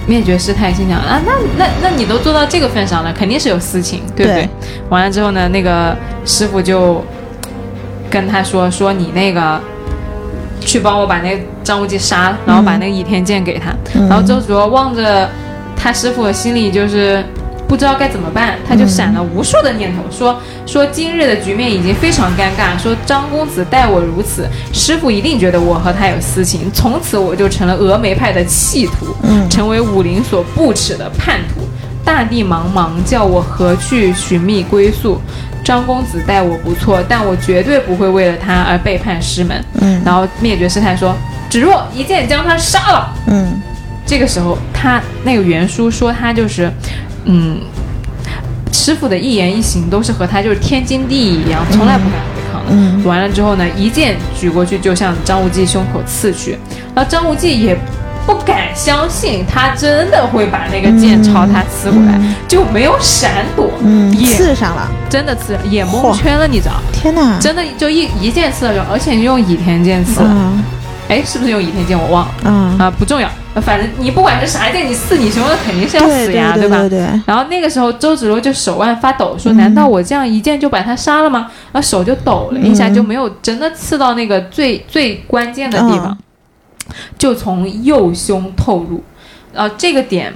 灭绝师太心想啊，那那那你都做到这个份上了，肯定是有私情，对不对？对完了之后呢，那个师傅就跟他说说你那个去帮我把那张无忌杀了，然后把那个倚天剑给他。嗯然后周芷若望着他师傅，心里就是。不知道该怎么办，他就闪了无数的念头，说说今日的局面已经非常尴尬，说张公子待我如此，师傅一定觉得我和他有私情，从此我就成了峨眉派的弃徒，嗯成为武林所不耻的叛徒。大地茫茫，叫我何去寻觅归宿？张公子待我不错，但我绝对不会为了他而背叛师门。嗯然后灭绝师太说：“芷若一剑将他杀了。”嗯这个时候，他那个原书说他就是，嗯，师傅的一言一行都是和他就是天经地义一样，从来不敢违抗的。嗯完了之后呢，一剑举过去就向张无忌胸口刺去，然后张无忌也不敢相信他真的会把那个剑朝他刺过来，就没有闪躲，嗯，也刺上了！真的刺，也蒙圈了，你知道？天哪！真的就一一剑刺了，而且用倚天剑刺哎，是不是用倚天剑？我忘了。啊啊，不重要，反正你不管是啥剑，你刺你胸，肯定是要死呀，对吧？对对，然后那个时候，周芷若就手腕发抖，说：“嗯难道我这样一剑就把他杀了吗？”然后手就抖了一下，嗯就没有真的刺到那个最最关键的地方，就从右胸透入。呃，这个点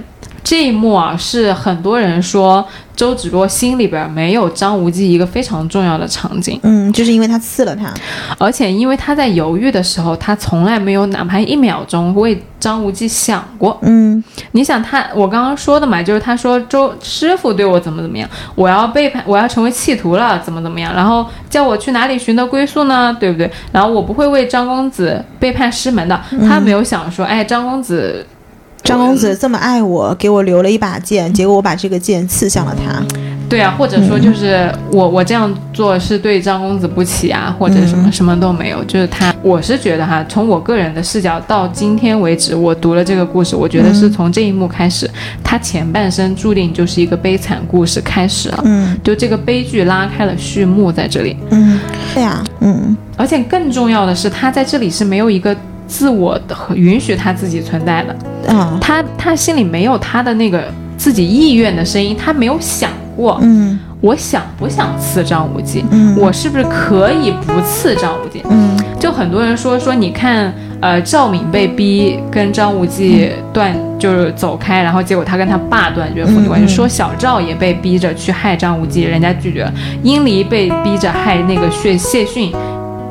这一幕啊，是很多人说周芷若心里边没有张无忌一个非常重要的场景，嗯，就是因为他刺了他，而且因为他在犹豫的时候，他从来没有哪怕一秒钟为张无忌想过。嗯你想他，我刚刚说的嘛，就是他说周师傅对我怎么怎么样，我要背叛，我要成为弃徒了，怎么怎么样，然后叫我去哪里寻得归宿呢？对不对？然后我不会为张公子背叛师门的。他没有想说，哎，张公子，张公子这么爱我，给我留了一把剑，结果我把这个剑刺向了他。对啊，或者说就是我我这样做是对张公子不起啊，或者什么什么都没有，就是他，我是觉得哈，从我个人的视角到今天为止，我读了这个故事，我觉得是从这一幕开始，他前半生注定就是一个悲惨故事开始了。嗯。就这个悲剧拉开了序幕在这里，嗯，对呀，嗯。而且更重要的是，他在这里是没有一个自我的允许他自己存在的，啊他他心里没有他的那个自己意愿的声音，他没有想过，嗯。我想不想刺张无忌，嗯。我是不是可以不刺张无忌？嗯。就很多人说说，你看，呃，赵敏被逼跟张无忌断，就是走开，然后结果他跟他爸断绝父女关系。嗯嗯说小赵也被逼着去害张无忌，人家拒绝。了；殷离被逼着害那个谢谢逊，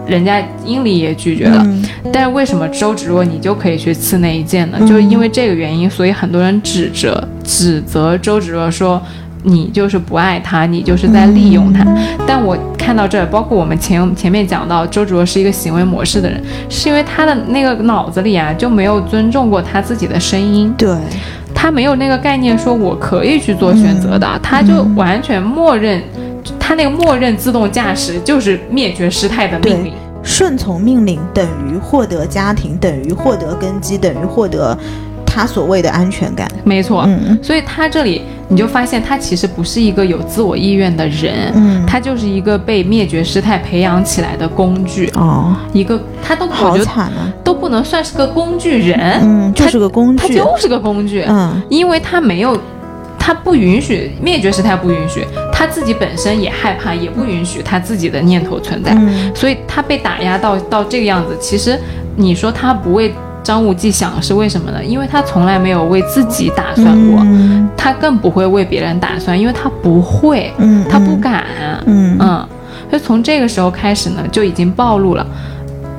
人家殷离也拒绝了。嗯但是为什么周芷若你就可以去刺那一剑呢？嗯就是因为这个原因，所以很多人指责指责周芷若说。你就是不爱他，你就是在利用他。但我看到这儿，包括我们前前面讲到，周芷若是一个行为模式的人，是因为他的那个脑子里啊就没有尊重过他自己的声音，对，他没有那个概念，说我可以去做选择的，他就完全默认，他那个默认自动驾驶就是灭绝师太的命令。顺从命令等于获得家庭，等于获得根基，等于获得他所谓的安全感。没错，嗯所以他这里你就发现，他其实不是一个有自我意愿的人，嗯他就是一个被灭绝师太培养起来的工具，哦，一个他都好惨啊！都不能算是个工具人，嗯，就是个工具。他就是个工具，嗯因为他没有。他不允许灭绝师太不允许，他自己本身也害怕，也不允许他自己的念头存在，嗯所以他被打压到到这个样子。其实你说他不为张无忌想是为什么呢？因为他从来没有为自己打算过，嗯他更不会为别人打算，因为他不会，嗯，他不敢，嗯嗯，所以从这个时候开始呢，就已经暴露了。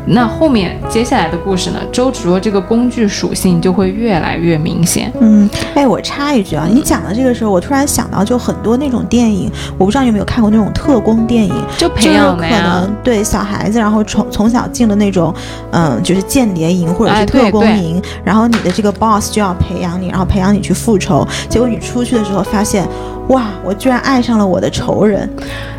那后面接下来的故事呢，周芷若这个工具属性就会越来越明显。嗯，哎，我插一句啊，你讲的这个时候，我突然想到，就很多那种电影，我不知道你有没有看过那种特工电影，就培养的呀能，对小孩子，然后从从小进了那种，嗯，就是间谍营或者哎是特工营，然后你的这个 boss 就要培养你，然后培养你去复仇，结果你出去的时候发现，哇，我居然爱上了我的仇人，哎，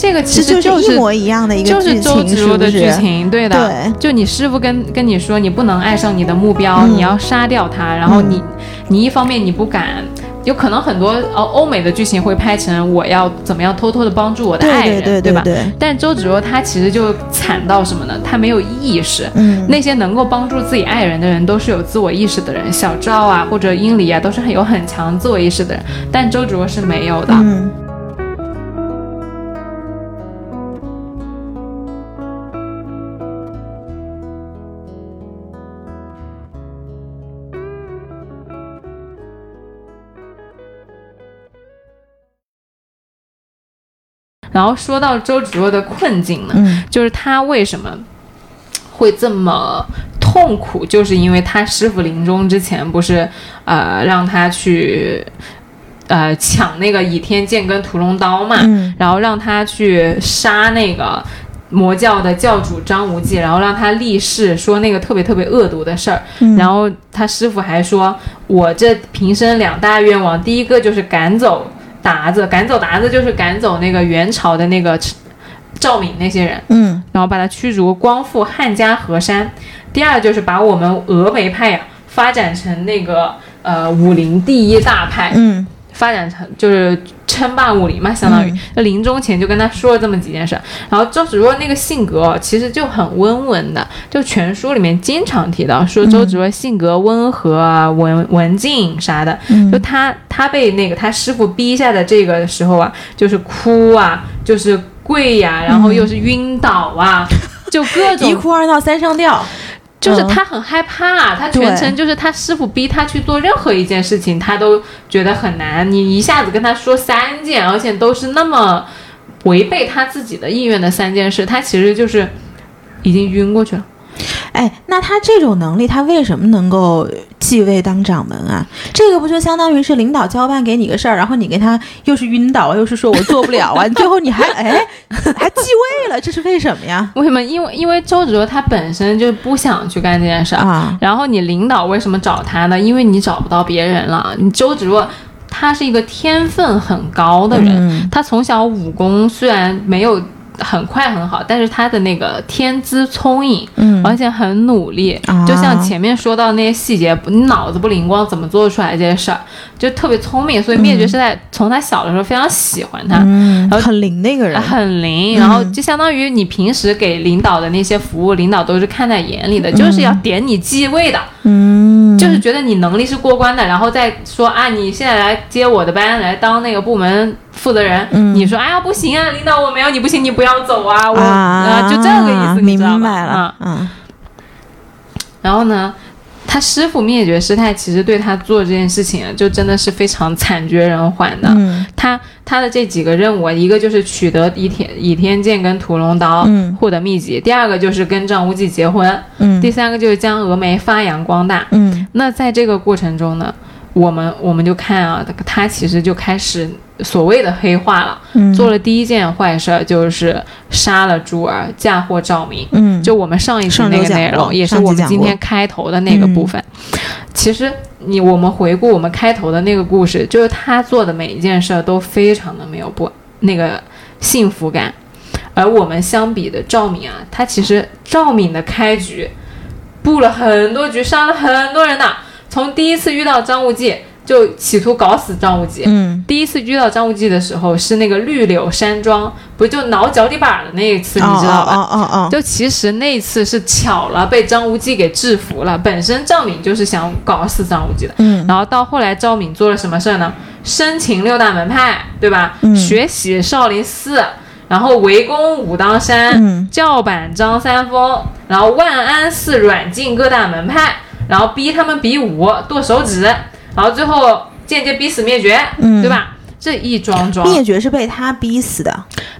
这个其实就是一模一样的一个就是，周芷若的剧？情，对的。对就你师傅跟跟你说，你不能爱上你的目标，嗯你要杀掉他。然后你，你一方面你不敢，有可能很多呃欧美的剧情会拍成我要怎么样偷偷的帮助我的爱人，对对对吧？但周芷若她其实就惨到什么呢？她没有意识。嗯，那些能够帮助自己爱人的人，都是有自我意识的人，小赵啊或者英离啊，都是很有很强自我意识的人，但周芷若是没有的。嗯然后说到周芷若的困境呢，嗯。就是她为什么会这么痛苦，就是因为她师傅临终之前不是呃让她去呃抢那个倚天剑跟屠龙刀嘛，嗯。然后让他去杀那个魔教的教主张无忌，然后让他立誓说那个特别特别恶毒的事儿。嗯。然后他师傅还说：“我这平生两大愿望，第一个就是赶走鞑子，赶走达子就是赶走那个元朝的那个赵敏那些人，嗯然后把他驱逐，光复汉家河山。第二就是把我们峨眉派呀发展成那个呃武林第一大派。”嗯发展成就是称霸武林嘛，相当于那临终前就跟他说了这么几件事。然后周芷若那个性格其实就很温文的，就全书里面经常提到说周芷若性格温和啊、文文静啥的。就他他被那个他师傅逼下的这个时候啊，就是哭啊，就是跪呀、然后又是晕倒啊，就各种 一哭二闹三上吊，就是他很害怕，他全程就是他师傅逼他去做任何一件事情，他都觉得很难。你一下子跟他说三件，而且都是那么违背他自己的意愿的三件事，他其实就是已经晕过去了。哎，那他这种能力，他为什么能够继位当掌门啊？这个不就相当于是领导交办给你个事儿，然后你给他又是晕倒，又是说我做不了啊，你最后你还哎还继位了，这是为什么呀？为什么？因为因为周芷若他本身就不想去干这件事儿啊，然后你领导为什么找他呢？因为你找不到别人了。你周芷若他是一个天分很高的人，嗯她从小武功虽然没有很快很好，但是他的那个天资聪颖，嗯而且很努力。啊就像前面说到那些细节，你脑子不灵光，怎么做得出来这些事儿？就特别聪明，所以灭绝师太从他小的时候非常喜欢他。嗯，然后很灵那个人，很灵，然后就相当于你平时给领导的那些服务，领导都是看在眼里的，就是要点你继位的，嗯，就是觉得你能力是过关的，然后再说啊，你现在来接我的班，来当那个部门负责人，嗯。你说哎呀不行啊，领导我没有你不行，你不要走啊，我啊，就这个意思，你明知道吧？白了啊，嗯。然后呢，他师傅灭绝师太其实对他做这件事情啊，就真的是非常惨绝人寰的。嗯他他的这几个任务啊，一个就是取得倚天倚天剑跟屠龙刀，嗯获得秘籍；第二个就是跟张无忌结婚；嗯第三个就是将峨眉发扬光大。嗯那在这个过程中呢，我们我们就看啊，他其实就开始所谓的黑化了，嗯，做了第一件坏事儿就是杀了珠儿，嫁祸赵明。嗯。就我们上一集那个内容，也是我们今天开头的那个部分。其实你我们回顾我们开头的那个故事，就是他做的每一件事儿都非常的没有不那个幸福感，而我们相比的赵敏啊，他其实赵敏的开局布了很多局，杀了很多人的，从第一次遇到张无忌就企图搞死张无忌，嗯第一次遇到张无忌的时候是那个绿柳山庄，不就挠脚底板的那一次，你知道吧？哦哦哦哦，就其实那一次是巧了，被张无忌给制服了。本身赵敏就是想搞死张无忌的，嗯然后到后来赵敏做了什么事儿呢？生擒六大门派，对吧？嗯学习少林寺，然后围攻武当山，嗯叫板张三丰，然后万安寺软禁各大门派，然后逼他们比武、剁手指，然后最后间接逼死灭绝，嗯对吧？这一桩桩，灭绝是被他逼死的，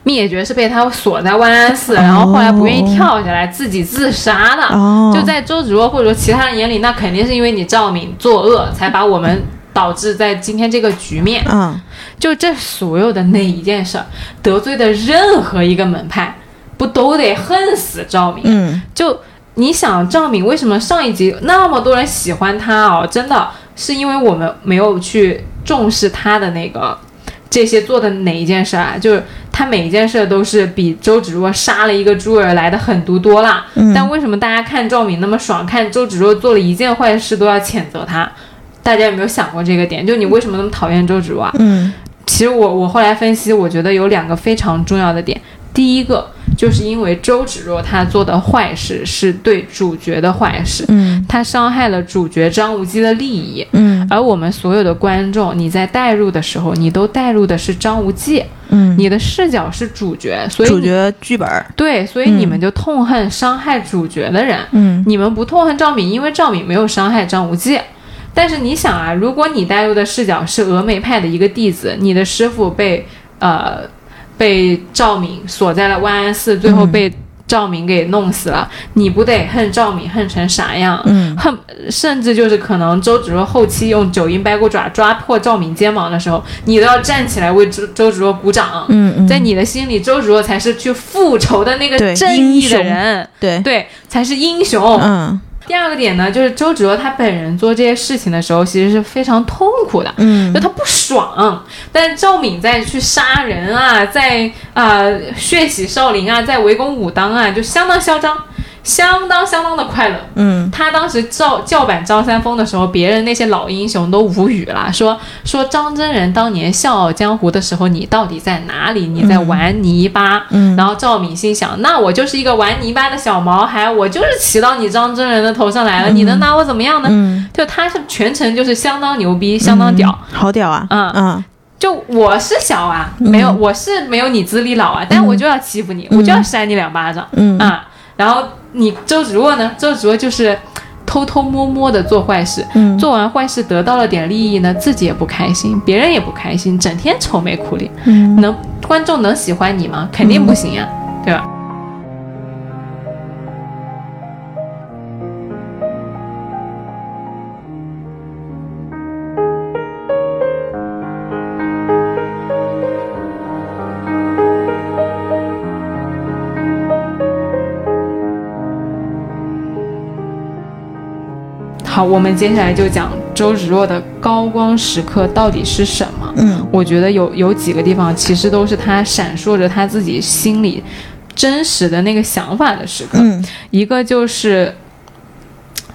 灭绝是被他锁在万安寺，然后后来不愿意跳下来，自己自杀的。哦就在周芷若或者说其他人眼里，那肯定是因为你赵敏作恶，才把我们导致在今天这个局面。嗯就这所有的那一件事儿，得罪的任何一个门派，不都得恨死赵敏？嗯就你想赵敏为什么上一集那么多人喜欢他哦？真的是因为我们没有去重视他的那个这些做的哪一件事啊？就是他每一件事都是比周芷若杀了一个猪儿来的狠毒多了。嗯但为什么大家看赵敏那么爽，看周芷若做了一件坏事都要谴责他？大家有没有想过这个点？就你为什么那么讨厌周芷若啊？嗯其实我我后来分析，我觉得有两个非常重要的点。第一个就是因为周芷若她做的坏事是对主角的坏事，嗯她伤害了主角张无忌的利益。嗯而我们所有的观众，你在带入的时候，你都带入的是张无忌，嗯，你的视角是主角，所以主角剧本儿，对，所以你们就痛恨伤害主角的人。嗯你们不痛恨赵敏，因为赵敏没有伤害张无忌。但是你想啊，如果你带入的视角是峨眉派的一个弟子，你的师傅被呃被赵敏锁在了万安寺，最后被赵敏给弄死了，你不得恨赵敏恨成啥样？嗯。恨，甚至就是可能周芷若后期用九阴白骨爪抓破赵敏肩膀的时候，你都要站起来为周周芷若鼓掌。嗯嗯，在你的心里，周芷若才是去复仇的那个正义的人，对，对，才是英雄。嗯第二个点呢，就是周芷若她本人做这些事情的时候，其实是非常痛苦的。嗯就她不爽，但是赵敏在去杀人啊，在啊、血洗少林啊，在围攻武当啊，就相当嚣张。相当相当的快乐。嗯他当时叫叫板张三丰的时候，别人那些老英雄都无语了，说说张真人当年笑傲江湖的时候，你到底在哪里？你在玩泥巴。嗯然后赵敏心想，那我就是一个玩泥巴的小毛孩，我就是骑到你张真人的头上来了，你能拿我怎么样呢？嗯，就他是全程就是相当牛逼，相当屌。嗯，好屌啊！嗯嗯就我是小啊，没有，我是没有你资历老啊，但我就要欺负你，我就要扇你两巴掌。嗯啊，然后你周芷若呢？周芷若就是偷偷摸摸的做坏事，嗯做完坏事得到了点利益呢，自己也不开心，别人也不开心，整天愁眉苦脸，嗯能观众能喜欢你吗？肯定不行呀，对吧？好，我们接下来就讲周芷若的高光时刻到底是什么？嗯我觉得有有几个地方其实都是她闪烁着她自己心里真实的那个想法的时刻。嗯一个就是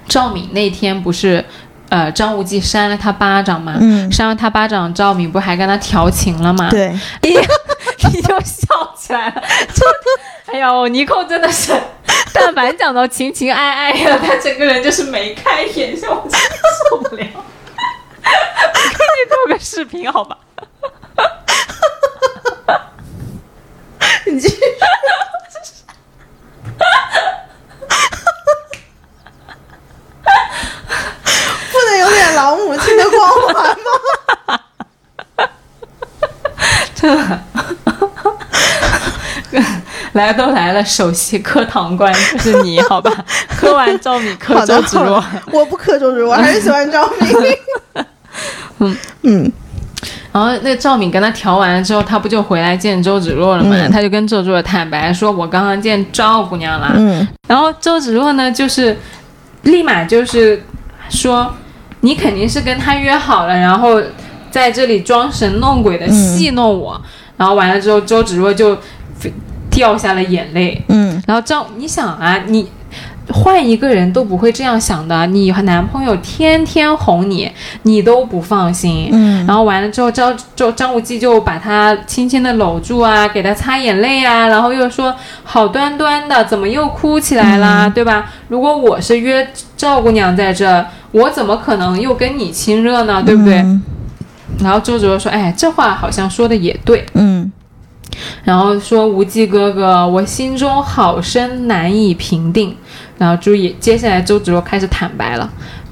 赵敏那天不是呃张无忌扇了他巴掌嘛？嗯，扇了他巴掌，赵敏不还跟他调情了吗？，对，哎呀，你就笑起来了。就 哎呦，尼寇真的是，但凡讲到情情爱爱呀，他整个人就是眉开眼笑，我真的受不了。我给你录个视频好吧？你继续。不能有点老母亲的光环吗？来都来了，首席磕糖官就 是你好吧？喝完赵敏，磕周芷若。我不磕周芷若，我还是喜欢赵敏。嗯嗯然后那赵敏跟他调完了之后，他不就回来见周芷若了吗？嗯他就跟周芷若坦白说：“我刚刚见赵姑娘了。嗯然后周芷若呢，就是立马就是说：“你肯定是跟他约好了，然后在这里装神弄鬼的戏弄我。然后完了之后，周芷若就掉下了眼泪。嗯然后赵，你想啊，你换一个人都不会这样想的。你和男朋友天天哄你，你都不放心。嗯然后完了之后，张周张无忌就把他轻轻的搂住啊，给他擦眼泪啊，然后又说好端端的，怎么又哭起来啦，对吧？如果我是约赵姑娘在这，我怎么可能又跟你亲热呢？对不对？嗯然后周芷若说，哎，这话好像说的也对。嗯然后说无忌哥哥，我心中好生难以平定。然后注意，接下来周芷若开始坦白了。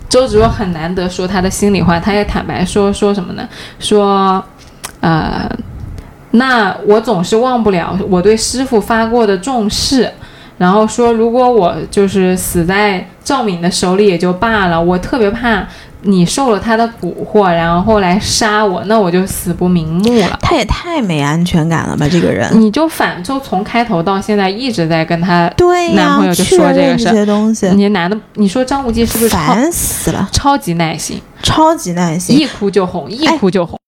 周芷若很难得说她的心里话，她也坦白说说什么呢？说，呃，那我总是忘不了我对师傅发过的重誓。然后说，如果我就是死在赵敏的手里也就罢了，我特别怕你受了他的蛊惑，然后来杀我，那我就死不瞑目了。他也太没安全感了吧，这个人。你就反就从开头到现在一直在跟他对，男朋友就说这个事儿些东西，你男的，你说张无忌是不是烦死了，超级耐心，超级耐心。一哭就哄，一哭就哄。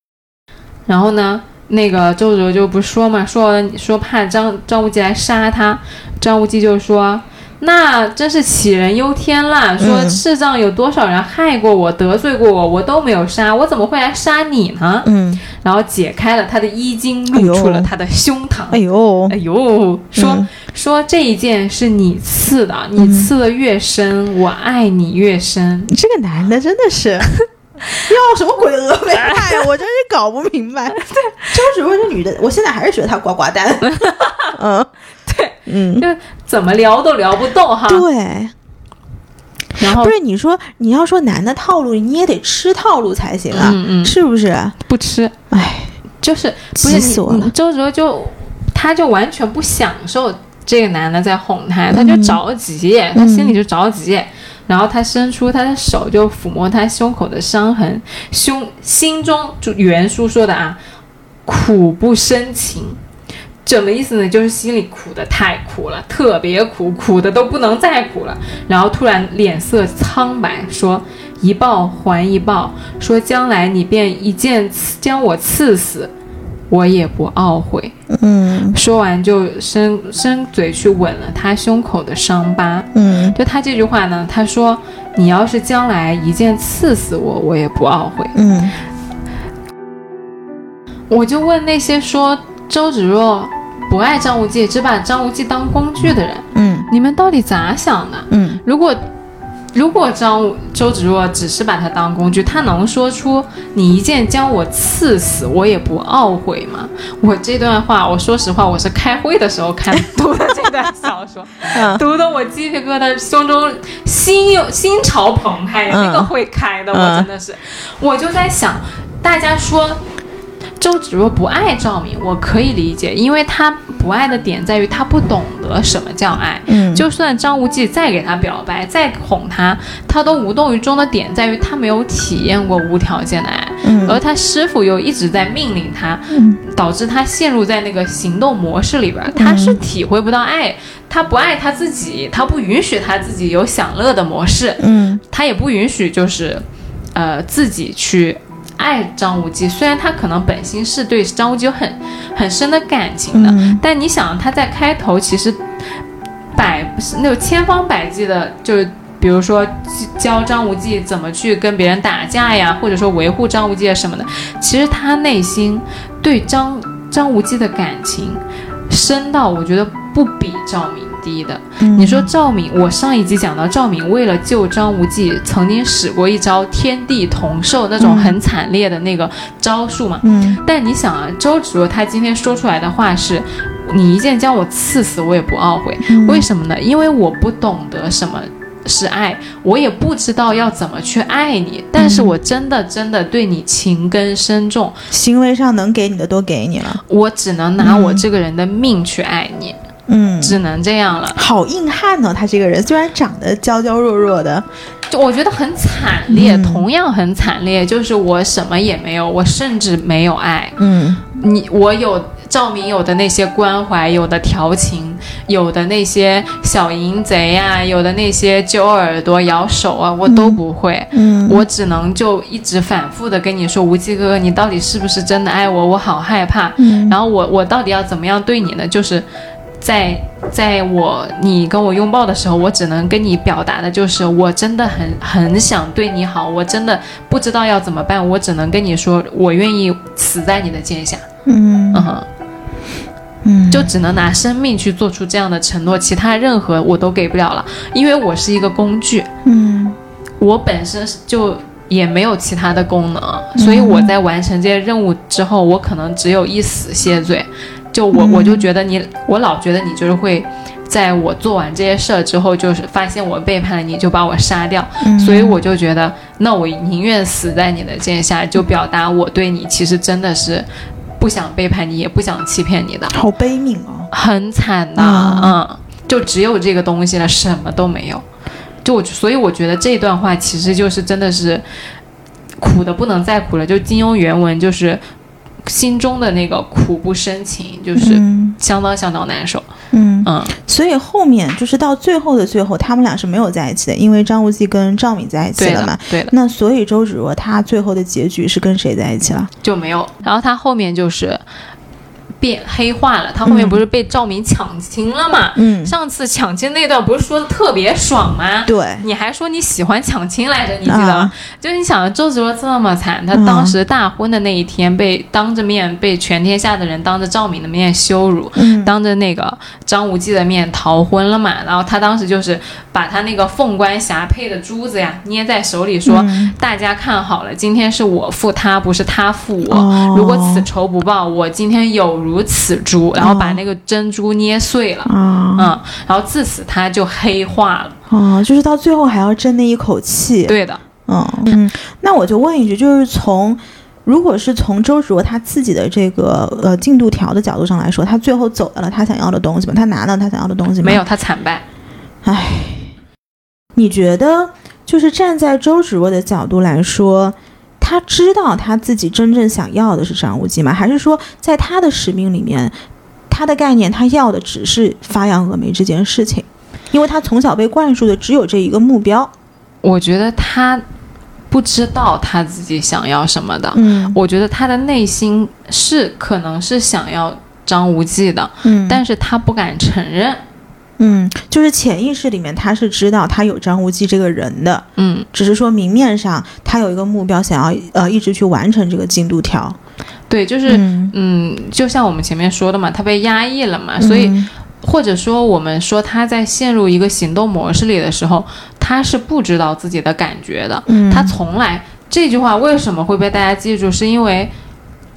然后呢，那个周芷若就不说嘛，说说怕张张无忌来杀他，张无忌就说。那真是杞人忧天啦！说嗯世上有多少人害过我、得罪过我，我都没有杀，我怎么会来杀你呢？嗯，然后解开了他的衣襟，露出了他的胸膛。哎呦哎，呦，说、嗯说这一件是你刺的，你刺的越深，我爱你越深。这个男的真的是 要什么鬼峨眉派呀？我真是搞不明白。对周芷若这女的，我现在还是觉得她呱呱蛋。嗯，对，嗯，就怎么聊都聊不动哈。对，然后不是你说你要说男的套路，你也得吃套路才行啊，嗯嗯。是不是？不吃，哎，就是不是你气死我了。周哲就他就完全不享受这个男的在哄他，他就嗯着急，他心里就着急。然后他伸出他的手，就抚摸他胸口的伤痕，胸心中就原书说的啊，苦不深情，什么意思呢？就是心里苦的太苦了，特别苦，苦的都不能再苦了。然后突然脸色苍白，说一报还一报，说将来你便一剑刺将我刺死，我也不懊悔。嗯说完就伸伸嘴去吻了他胸口的伤疤。嗯就他这句话呢，他说：“你要是将来一剑刺死我，我也不懊悔。嗯”我就问那些说周芷若不爱张无忌，只把张无忌当工具的人，嗯你们到底咋想的？嗯如果如果张周芷若只是把他当工具，他能说出“你一剑将我刺死，我也不懊悔”吗？我这段话，我说实话，我是开会的时候看 读的这段小说，嗯读的我鸡皮疙瘩，胸中心有心潮澎湃，嗯那个会开的，嗯我真的是，我就在想，大家说。周芷若不爱赵敏，我可以理解，因为她不爱的点在于她不懂得什么叫爱。嗯。就算张无忌再给她表白，再哄她，她都无动于衷的点在于她没有体验过无条件的爱，嗯。而她师傅又一直在命令她，嗯。导致她陷入在那个行动模式里边儿，她是体会不到爱，她不爱她自己，她不允许她自己有享乐的模式，嗯。她也不允许就是，呃，自己去。爱张无忌，虽然他可能本心是对张无忌有很很深的感情的，嗯。但你想他在开头其实百那种千方百计的，就是比如说教张无忌怎么去跟别人打架呀，或者说维护张无忌啊什么的，其实他内心对张张无忌的感情深到我觉得不比赵敏低的。嗯你说赵敏，我上一集讲到赵敏为了救张无忌，曾经使过一招天地同寿那种很惨烈的那个招数嘛？嗯但你想啊，周芷若她今天说出来的话是：“你一剑将我刺死，我也不懊悔。为什么呢？因为我不懂得什么是爱，我也不知道要怎么去爱你。但是我真的真的对你情根深重，行为上能给你的都给你了，我只能拿我这个人的命去爱你，嗯，只能这样了。好硬汉呢、他这个人虽然长得娇娇弱弱的，就我觉得很惨烈，嗯同样很惨烈，就是我什么也没有，我甚至没有爱。嗯你我有赵明有的那些关怀，有的调情，有的那些小淫贼呀、有的那些揪耳朵、咬手啊，我都不会。嗯我只能就一直反复的跟你说，无忌哥哥，你到底是不是真的爱我？我好害怕。嗯然后我我到底要怎么样对你呢？就是在在我你跟我拥抱的时候，我只能跟你表达的就是，我真的很很想对你好，我真的不知道要怎么办，我只能跟你说，我愿意死在你的剑下。嗯嗯哼。嗯就只能拿生命去做出这样的承诺，其他任何我都给不了了，因为我是一个工具，嗯我本身就也没有其他的功能，所以我在完成这些任务之后，我可能只有一死谢罪。就我我就觉得你，我老觉得你就是会。在我做完这些事儿之后，就是发现我背叛了你，就把我杀掉，嗯所以我就觉得，那我宁愿死在你的剑下，就表达我对你其实真的是不想背叛你，也不想欺骗你的。好悲悯哦，很惨的，嗯嗯，就只有这个东西了，什么都没有。就我，所以我觉得这段话其实就是真的是苦的不能再苦了。就金庸原文就是心中的那个苦不深情，就是嗯相当相当难受。嗯，嗯，所以后面就是到最后的最后，他们俩是没有在一起的，因为张无忌跟赵敏在一起了嘛的。，对的，那所以周芷若她最后的结局是跟谁在一起了？就没有。然后她后面就是变黑化了，他后面不是被赵敏抢亲了嘛？嗯，上次抢亲那段不是说的特别爽吗？对，你还说你喜欢抢亲来着，你记得吗？啊就是你想，周芷若这么惨，她嗯当时大婚的那一天被当着面被全天下的人当着赵敏的面羞辱，嗯当着那个张无忌的面逃婚了嘛。然后她当时就是把她那个凤冠霞帔的珠子呀捏在手里说：“嗯大家看好了，今天是我负他，不是他负我。哦如果此仇不报，我今天有如此珠。”然后把那个珍珠捏碎了。啊嗯，然后自此他就黑化了。哦，就是到最后还要争那一口气。对的，嗯嗯，那我就问一句，就是从如果是从周芷若她自己的这个呃进度条的角度上来说，她最后走到了她想要的东西吗？她拿到她想要的东西吗？没有，她惨败。唉，你觉得就是站在周芷若的角度来说，她知道他自己真正想要的是张无忌吗？还是说在他的使命里面，他的概念他要的只是发扬峨眉这件事情？因为他从小被灌输的只有这一个目标。我觉得他不知道他自己想要什么的。嗯我觉得他的内心是可能是想要张无忌的，嗯但是他不敢承认。嗯，就是潜意识里面他是知道他有张无忌这个人的，嗯，只是说明面上他有一个目标，想要呃一直去完成这个进度条。对，就是嗯嗯，就像我们前面说的嘛，他被压抑了嘛，所以嗯或者说我们说他在陷入一个行动模式里的时候，他是不知道自己的感觉的。嗯他从来这句话为什么会被大家记住，是因为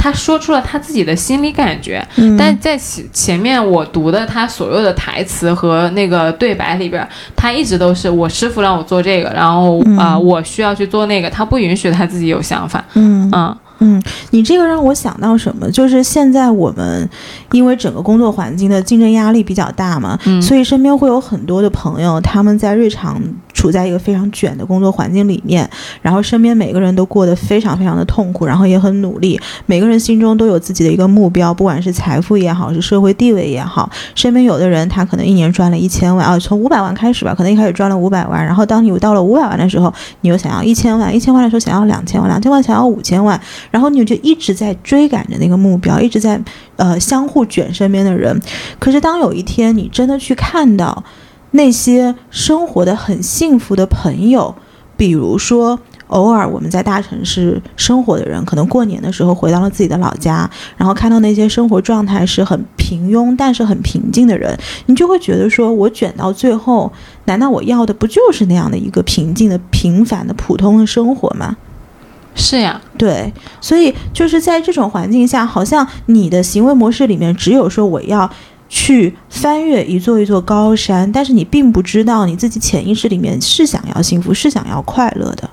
他说出了他自己的心理感觉。嗯但在前前面我读的他所有的台词和那个对白里边，他一直都是我师傅让我做这个，然后啊、嗯我需要去做那个，他不允许他自己有想法。嗯嗯嗯，你这个让我想到什么？就是现在我们因为整个工作环境的竞争压力比较大嘛，嗯所以身边会有很多的朋友，他们在日常处在一个非常卷的工作环境里面，然后身边每个人都过得非常非常的痛苦，然后也很努力，每个人心中都有自己的一个目标，不管是财富也好，是社会地位也好。身边有的人他可能一年赚了一千万啊，从五百万开始吧，可能一开始赚了五百万，然后当你到了五百万的时候，你又想要一千万，一千万的时候想要两千万，两千万想要五千万，然后你就一直在追赶着那个目标，一直在呃相互卷身边的人。可是当有一天你真的去看到那些生活的很幸福的朋友，比如说。偶尔我们在大城市生活的人，可能过年的时候回到了自己的老家，然后看到那些生活状态是很平庸但是很平静的人，你就会觉得说，我卷到最后，难道我要的不就是那样的一个平静的、平凡的、普通的生活吗？是呀，对，所以就是在这种环境下，好像你的行为模式里面只有说我要去翻越一座一座高山，但是你并不知道你自己潜意识里面是想要幸福，是想要快乐的。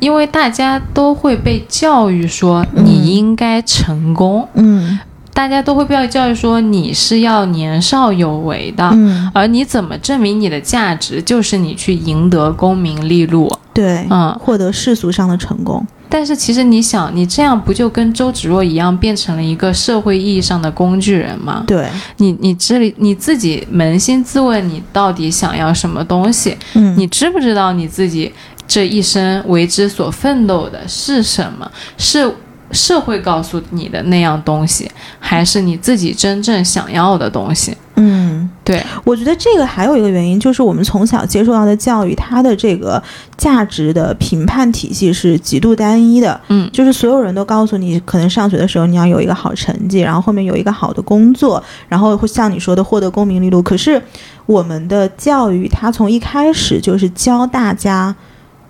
因为大家都会被教育说嗯你应该成功，嗯大家都会被教育说你是要年少有为的，嗯，而你怎么证明你的价值，就是你去赢得功名利禄。对，嗯，获得世俗上的成功。但是其实你想，你这样不就跟周芷若一样，变成了一个社会意义上的工具人吗？对，你你这里你自己扪心自问，你到底想要什么东西？嗯，你知不知道你自己这一生为之所奋斗的是什么？是社会告诉你的那样东西，还是你自己真正想要的东西？嗯。对，我觉得这个还有一个原因，就是我们从小接受到的教育，它的这个价值的评判体系是极度单一的。嗯就是所有人都告诉你，可能上学的时候你要有一个好成绩，然后后面有一个好的工作，然后会像你说的获得功名利禄。可是我们的教育，它从一开始就是教大家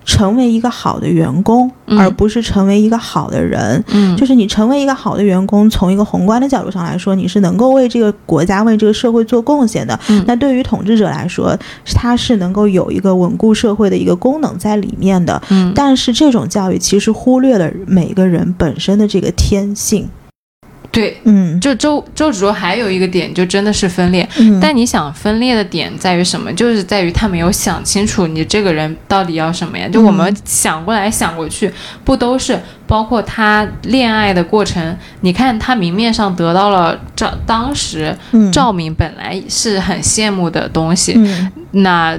成为一个好的员工，嗯而不是成为一个好的人。嗯，就是你成为一个好的员工，从一个宏观的角度上来说，你是能够为这个国家、为这个社会做贡献的。嗯那对于统治者来说，他是能够有一个稳固社会的一个功能在里面的。嗯，但是这种教育其实忽略了每个人本身的这个天性。对。嗯就周周芷若还有一个点，就真的是分裂。嗯但你想分裂的点在于什么？就是在于他没有想清楚你这个人到底要什么呀？就我们想过来想过去，不都是包括他恋爱的过程？你看他明面上得到了赵当时嗯赵敏本来是很羡慕的东西，嗯那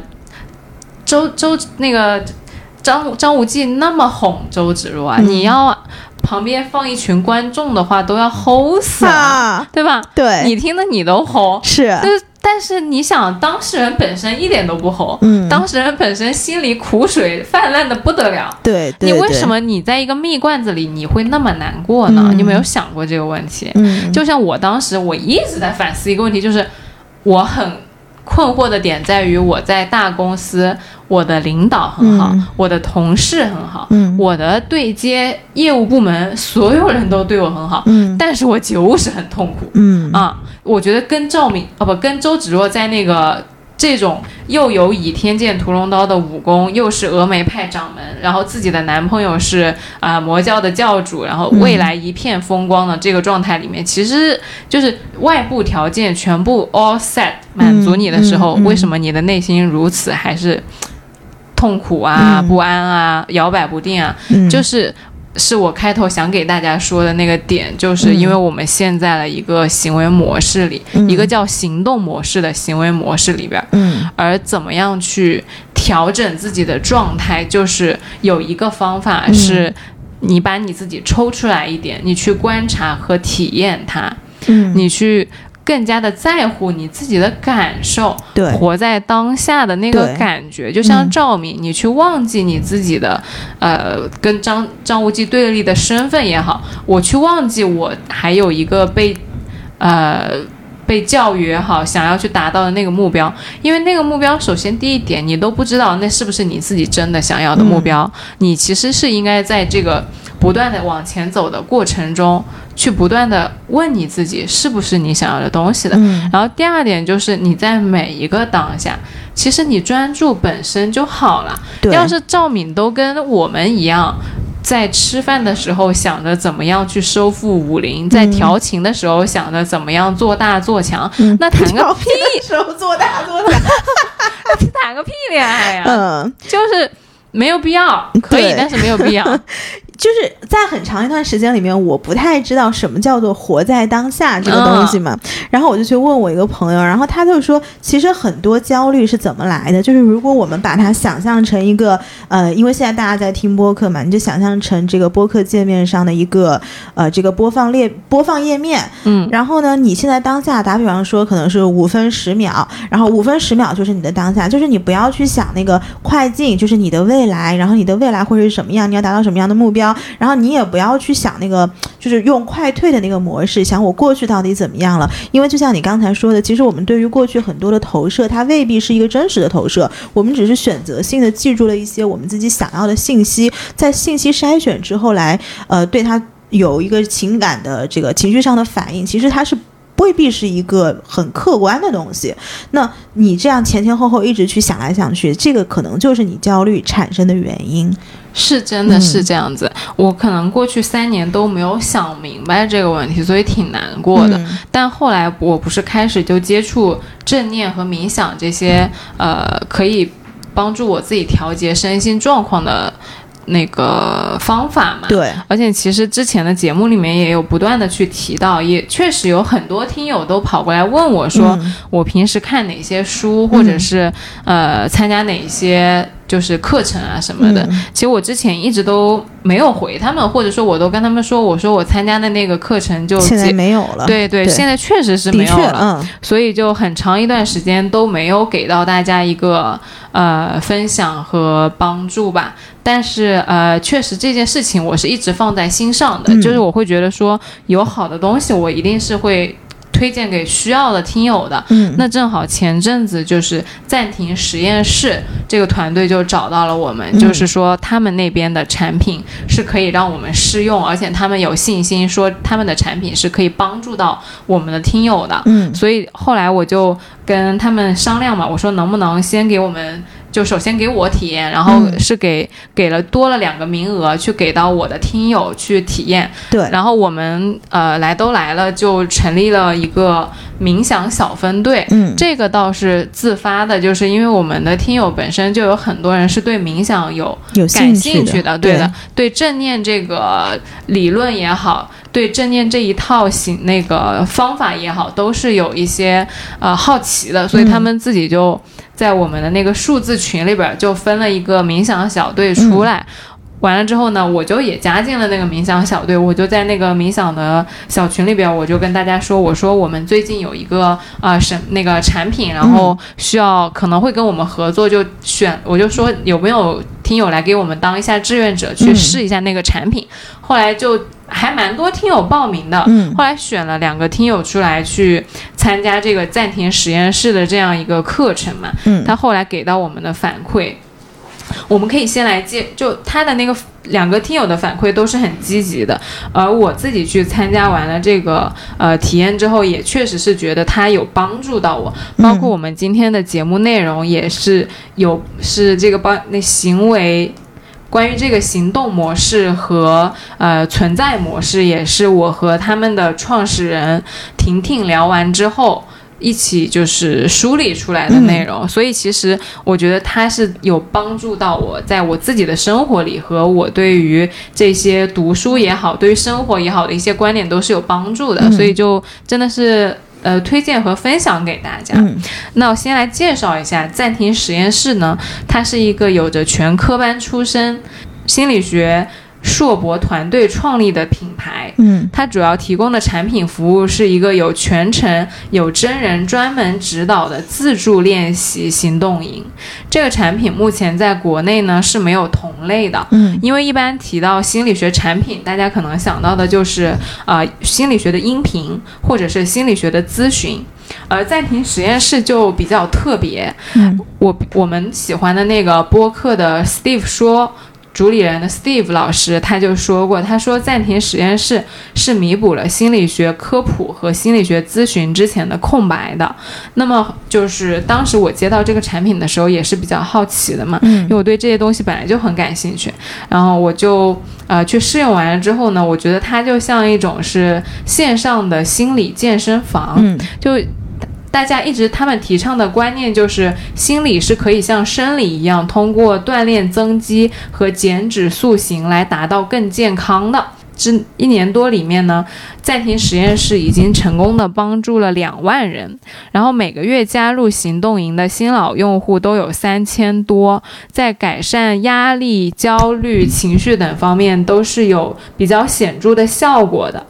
周周那个张张无忌那么哄周芷若啊，嗯你要旁边放一群观众的话，都要齁死了，啊，对吧？对，你听的你都齁，是但是但是你想，当事人本身一点都不齁，嗯当事人本身心里苦水泛滥的不得了。对对，对你为什？么你在一个蜜罐子里你会那么难过呢？嗯你有没有想过这个问题？嗯，就像我当时我一直在反思一个问题，就是我很困惑的点在于我在大公司，我的领导很好，嗯。我的同事很好，嗯。我的对接业务部门所有人都对我很好，嗯。但是我就是很痛苦。嗯。啊，我觉得跟赵敏哦不跟周芷若在那个这种又有倚天剑屠龙刀的武功，又是峨眉派掌门，然后自己的男朋友是啊、魔教的教主，然后未来一片风光的这个状态里面，其实就是外部条件全部 all set 满足你的时候，嗯嗯为什么你的内心如此还是痛苦啊、嗯不安啊、摇摆不定啊？嗯就是是我开头想给大家说的那个点，就是因为我们现在的一个行为模式里，嗯。一个叫行动模式的行为模式里边儿，嗯。而怎么样去调整自己的状态，就是有一个方法是，你把你自己抽出来一点，你去观察和体验它，嗯，你去。更加的在乎你自己的感受，对活在当下的那个感觉，就像嗯赵敏，你去忘记你自己的，呃，跟张张无忌对立的身份也好，我去忘记我还有一个被，呃。被教育也好，想要去达到的那个目标，因为那个目标，首先第一点，你都不知道那是不是你自己真的想要的目标，你其实是应该在这个不断的往前走的过程中，去不断的问你自己是不是你想要的东西的。嗯然后第二点就是你在每一个当下，其实你专注本身就好了。要是赵敏都跟我们一样。在吃饭的时候想着怎么样去收复武林，在调情的时候想着怎么样做大做强，嗯。那谈个屁，时候做大做强，谈个屁恋爱呀、嗯，就是没有必要，可以，但是没有必要。就是在很长一段时间里面，我不太知道什么叫做活在当下这个东西嘛。然后我就去问我一个朋友，然后他就说，其实很多焦虑是怎么来的？就是如果我们把它想象成一个呃，因为现在大家在听播客嘛，你就想象成这个播客界面上的一个呃这个播放列播放页面。嗯然后呢，你现在当下打比方说可能是五分十秒，然后五分十秒就是你的当下，就是你不要去想那个快进，就是你的未来，然后你的未来会是什么样，你要达到什么样的目标，然后你也不要去想那个 就是用快退的那个模式，想我过去到底怎么样了，因为就像你刚才说的，其实我们对于过去很多的投射，它未必是一个真实的投射，我们只是选择性的记住了一些我们自己想要的信息，在信息筛选之后来呃对它有一个情感的这个情绪上的反应，其实它是。未必是一个很客观的东西，那你这样前前后后一直去想来想去，这个可能就是你焦虑产生的原因。是真的是嗯这样子，我可能过去三年都没有想明白这个问题，所以挺难过的。嗯但后来我不是开始就接触正念和冥想这些，呃，可以帮助我自己调节身心状况的那个方法嘛？。对，而且其实之前的节目里面也有不断的去提到，也确实有很多听友都跑过来问我说，嗯我平时看哪些书，或者是、呃参加哪些就是课程啊什么的。嗯其实我之前一直都没有回他们，或者说我都跟他们说，我说我参加的那个课程就现在没有了。对对，对现在确实是，没有了。嗯，所以就很长一段时间都没有给到大家一个呃分享和帮助吧。但是呃，确实这件事情我是一直放在心上的，嗯就是我会觉得说有好的东西，我一定是会推荐给需要的听友的。嗯那正好前阵子就是暂停实验室这个团队就找到了我们，嗯就是说他们那边的产品是可以让我们试用，而且他们有信心说他们的产品是可以帮助到我们的听友的。嗯所以后来我就跟他们商量嘛，我说能不能先给我们，就首先给我体验，然后嗯。是给、给了多了两个名额去给到我的听友去体验，对，然后我们呃来都来了，就成立了一个冥想小分队。嗯。这个倒是自发的，就是因为我们的听友本身就有很多人是对冥想有有感兴趣的，对的，对。正念这个理论也好，对正念这一套行那个方法也好，都是有一些呃好奇的，所以他们自己就在我们的那个数字群里边儿就分了一个冥想小队出来。完了之后呢，我就也加进了那个冥想小队，我就在那个冥想的小群里边，我就跟大家说，我说我们最近有一个啊什那个产品，然后需要可能会跟我们合作，就选我就说有没有听友来给我们当一下志愿者，去嗯试一下那个产品。后来就还蛮多听友报名的，嗯后来选了两个听友出来去参加这个暂停实验室的这样一个课程嘛。嗯他后来给到我们的反馈，我们可以先来介，就他的那个两个听友的反馈都是很积极的，而我自己去参加完了这个呃体验之后，也确实是觉得它有帮助到我，包括我们今天的节目内容也是有是这个帮那行为。关于这个行动模式和呃存在模式，也是我和他们的创始人婷婷聊完之后，一起就是梳理出来的内容。所以其实我觉得它是有帮助到我在我自己的生活里和我对于这些读书也好，对于生活也好的一些观点都是有帮助的。所以就真的是呃推荐和分享给大家。嗯那我先来介绍一下暂停实验室呢，它是一个有着全科班出身心理学硕博团队创立的品牌。嗯它主要提供的产品服务是一个有全程有真人专门指导的自助练习行动营。这个产品目前在国内呢是没有同类的。嗯因为一般提到心理学产品，大家可能想到的就是呃心理学的音频或者是心理学的咨询，而暂停实验室就比较特别。嗯我我们喜欢的那个播客的 Steve 说。主理人的 Steve 老师他就说过，他说暂停实验室是弥补了心理学科普和心理学咨询之前的空白的。那么就是当时我接到这个产品的时候，也是比较好奇的嘛，因为我对这些东西本来就很感兴趣，然后我就呃去试用完了之后呢，我觉得它就像一种是线上的心理健身房，嗯。就大家一直他们提倡的观念就是，心理是可以像生理一样，通过锻炼增肌和减脂塑形来达到更健康的。这一年多里面呢，暂停实验室已经成功的帮助了两万人，然后每个月加入行动营的新老用户都有三千多，在改善压力、焦虑、情绪等方面都是有比较显著的效果的。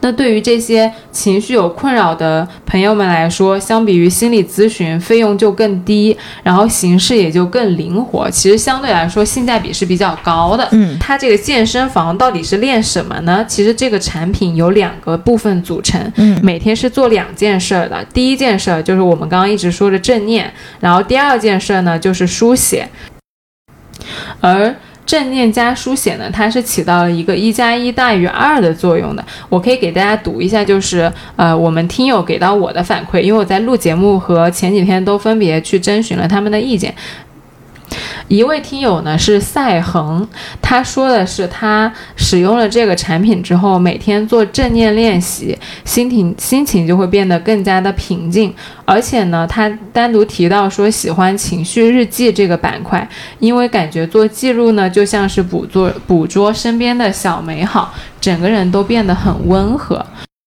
那对于这些情绪有困扰的朋友们来说，相比于心理咨询，费用就更低，然后形式也就更灵活。其实相对来说，性价比是比较高的。嗯它这个健身房到底是练什么呢？其实这个产品有两个部分组成，嗯每天是做两件事儿的。第一件事儿就是我们刚刚一直说的正念，然后第二件事儿呢就是书写，而。正念加书写呢，它是起到了一个一加一大于二的作用的。我可以给大家读一下，就是呃，我们听友给到我的反馈，因为我在录节目和前几天都分别去征询了他们的意见。一位听友呢是赛恒，他说的是他使用了这个产品之后，每天做正念练习，心情心情就会变得更加的平静。而且呢，他单独提到说喜欢情绪日记这个板块，因为感觉做记录呢就像是捕捉捕捉身边的小美好，整个人都变得很温和。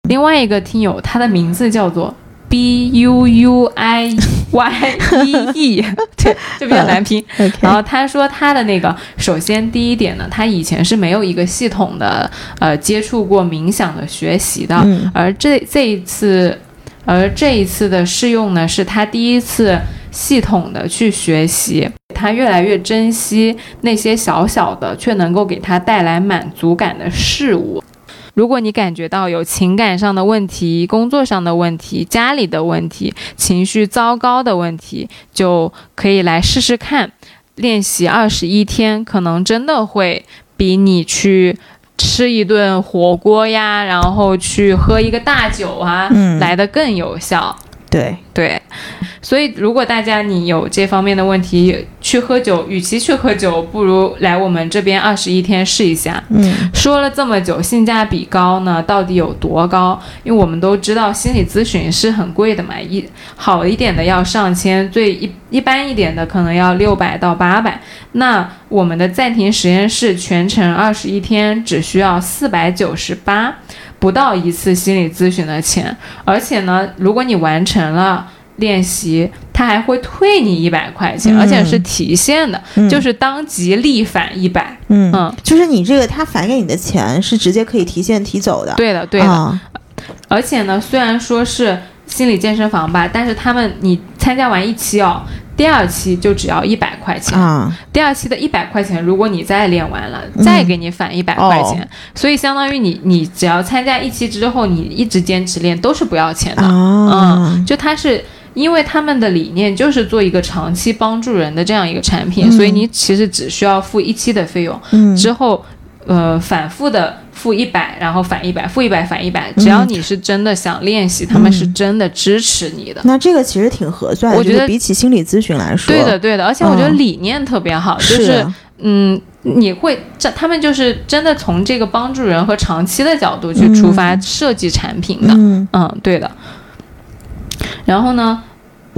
另外一个听友，他的名字叫做 B U U I Y E E，对，就比较难拼。然后他说他的那个，首先第一点呢，他以前是没有一个系统的呃接触过冥想的学习的，嗯而这这一次，而这一次的试用呢，是他第一次系统的去学习，他越来越珍惜那些小小的却能够给他带来满足感的事物。如果你感觉到有情感上的问题、工作上的问题、家里的问题、情绪糟糕的问题，就可以来试试看，练习二十一天，可能真的会比你去吃一顿火锅呀，然后去喝一个大酒啊，嗯。来的更有效。对，对，所以如果大家你有这方面的问题，去喝酒，与其去喝酒，不如来我们这边二十一天试一下。嗯说了这么久，性价比高呢，到底有多高？因为我们都知道心理咨询是很贵的嘛，一好一点的要上千，最一一般一点的可能要六百到八百。那我们的暂停实验室全程二十一天只需要四百九十八，不到一次心理咨询的钱。而且呢，如果你完成了练习，他还会退你一百块钱，嗯。而且是提现的，嗯。就是当即立返一百。嗯。嗯，就是你这个他返给你的钱是直接可以提现提走的，对的，对的。啊。而且呢，虽然说是心理健身房吧，但是他们你参加完一期哦，第二期就只要一百块钱。啊，第二期的一百块钱，如果你再练完了，嗯。再给你返一百块钱，哦。所以相当于你你只要参加一期之后，你一直坚持练都是不要钱的。啊，嗯，就它是。因为他们的理念就是做一个长期帮助人的这样一个产品，嗯所以你其实只需要付一期的费用，嗯之后，呃，反复的付一百，然后返一百，付一百返一百。只要你是真的想练习，他们是真的支持你的。那这个其实挺合算的，我觉得比起心理咨询来说，对的，对的，而且我觉得嗯理念特别好，就是是嗯，你会这他们就是真的从这个帮助人和长期的角度去出发设计产品的。嗯嗯，对的。然后呢，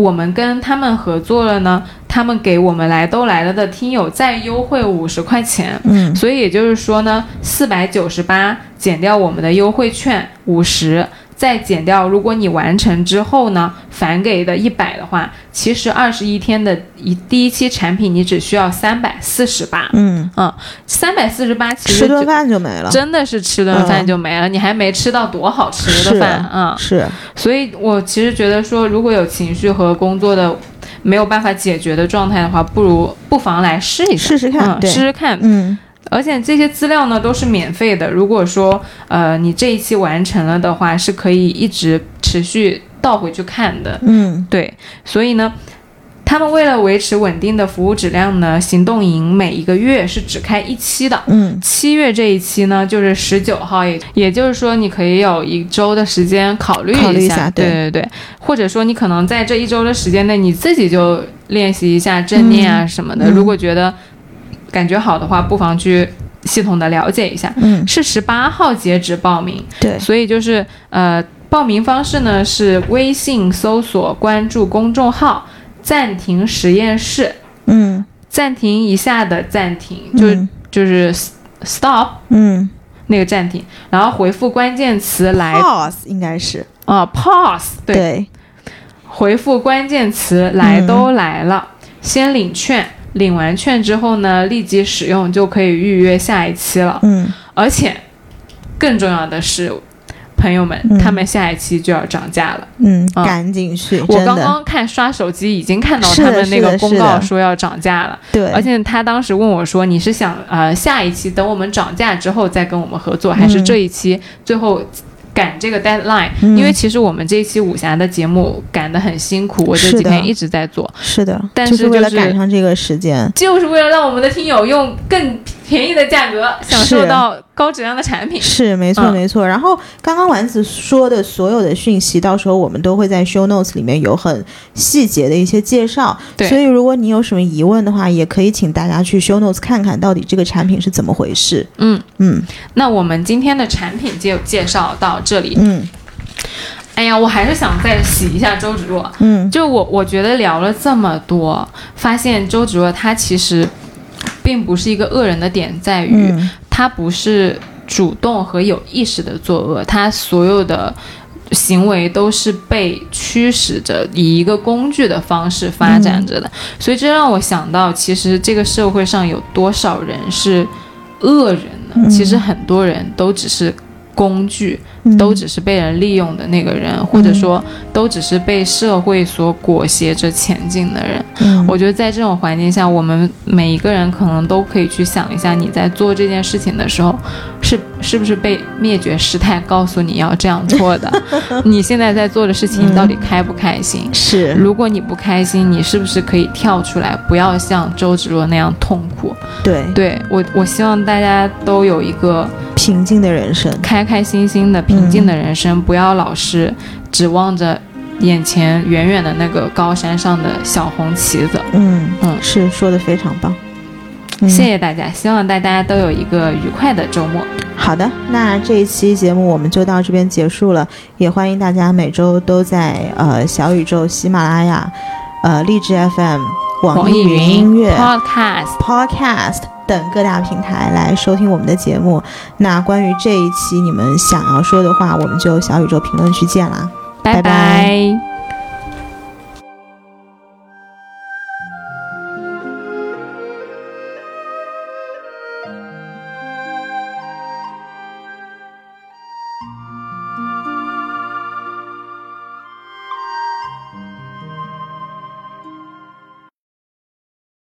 我们跟他们合作了呢，他们给我们来都来了的听友再优惠五十块钱。嗯所以也就是说呢，四百九十八减掉我们的优惠券五十，再减掉，如果你完成之后呢，返给的一百的话，其实二十一天的一第一期产品你只需要三百四十八，嗯，嗯，三百四十八其实吃顿饭就没了，真的是吃顿饭就没了，你还没吃到多好吃的饭啊、嗯是，所以我其实觉得说，如果有情绪和工作的没有办法解决的状态的话，不如不妨来试一试，试试看嗯、试试看。嗯而且这些资料呢都是免费的，如果说呃你这一期完成了的话，是可以一直持续倒回去看的。嗯对，所以呢。他们为了维持稳定的服务质量呢，行动营每一个月是只开一期的，嗯七月这一期呢，就是十九号，也也就是说，你可以有一周的时间考虑一下，对对对对，或者说你可能在这一周的时间内，你自己就练习一下正念啊什么的。嗯如果觉得感觉好的话，不妨去系统的了解一下。嗯，是十八号截止报名，对，所以就是呃，报名方式呢是微信搜索关注公众号“暂停实验室”，嗯。暂停一下的暂停，就就是 stop。嗯。那个暂停，然后回复关键词来，pause 应该是。啊、pause，对，对，回复关键词来嗯。都来了，先领券，领完券之后呢，立即使用就可以预约下一期了。嗯而且更重要的是，朋友们，嗯他们下一期就要涨价了。嗯，啊赶紧去，我刚刚看刷手机已经看到他们那个公告说要涨价了，对，而且他当时问我说：“你是想呃下一期等我们涨价之后再跟我们合作，还是嗯这一期最后赶这个 deadline？、嗯。因为其实我们这一期武侠的节目赶得很辛苦，我这几天一直在做，是的，但就是为了赶上这个时间，就是为了让我们的听友用更便宜的价格享受到高质量的产品。是没错嗯没错。然后刚刚丸子说的所有的讯息，到时候我们都会在 show notes 里面有很细节的一些介绍。对所以如果你有什么疑问的话，也可以请大家去 show notes 看看到底这个产品是怎么回事。嗯，嗯那我们今天的产品就介绍到这里。嗯哎呀，我还是想再洗一下周芷若。嗯就我我觉得聊了这么多，发现周芷若她其实并不是一个恶人的点在于，他不是主动和有意识的作恶，他所有的行为都是被驱使着以一个工具的方式发展着的，所以这让我想到，其实这个社会上有多少人是恶人呢？嗯。其实很多人都只是工具。嗯，都只是被人利用的那个人，或者说都只是被社会所裹挟着前进的人。嗯我觉得在这种环境下，我们每一个人可能都可以去想一下，你在做这件事情的时候，是是不是被灭绝师太告诉你要这样做的？你现在在做的事情，你到底开不开心？是如果你不开心，你是不是可以跳出来，不要像周芷若那样痛苦？对对我，我希望大家都有一个平静的人生。开开心心的、平静的人生，不要老是指望着眼前远远的那个高山上的小红旗子。嗯嗯是说的非常棒。嗯谢谢大家，希望大家都有一个愉快的周末。好的，那这一期节目我们就到这边结束了，也欢迎大家每周都在呃小宇宙、喜马拉雅、呃荔枝 FM、网易云音乐、Podcast，Podcast 等各大平台来收听我们的节目。那关于这一期你们想要说的话，我们就小宇宙评论区见啦。拜拜拜拜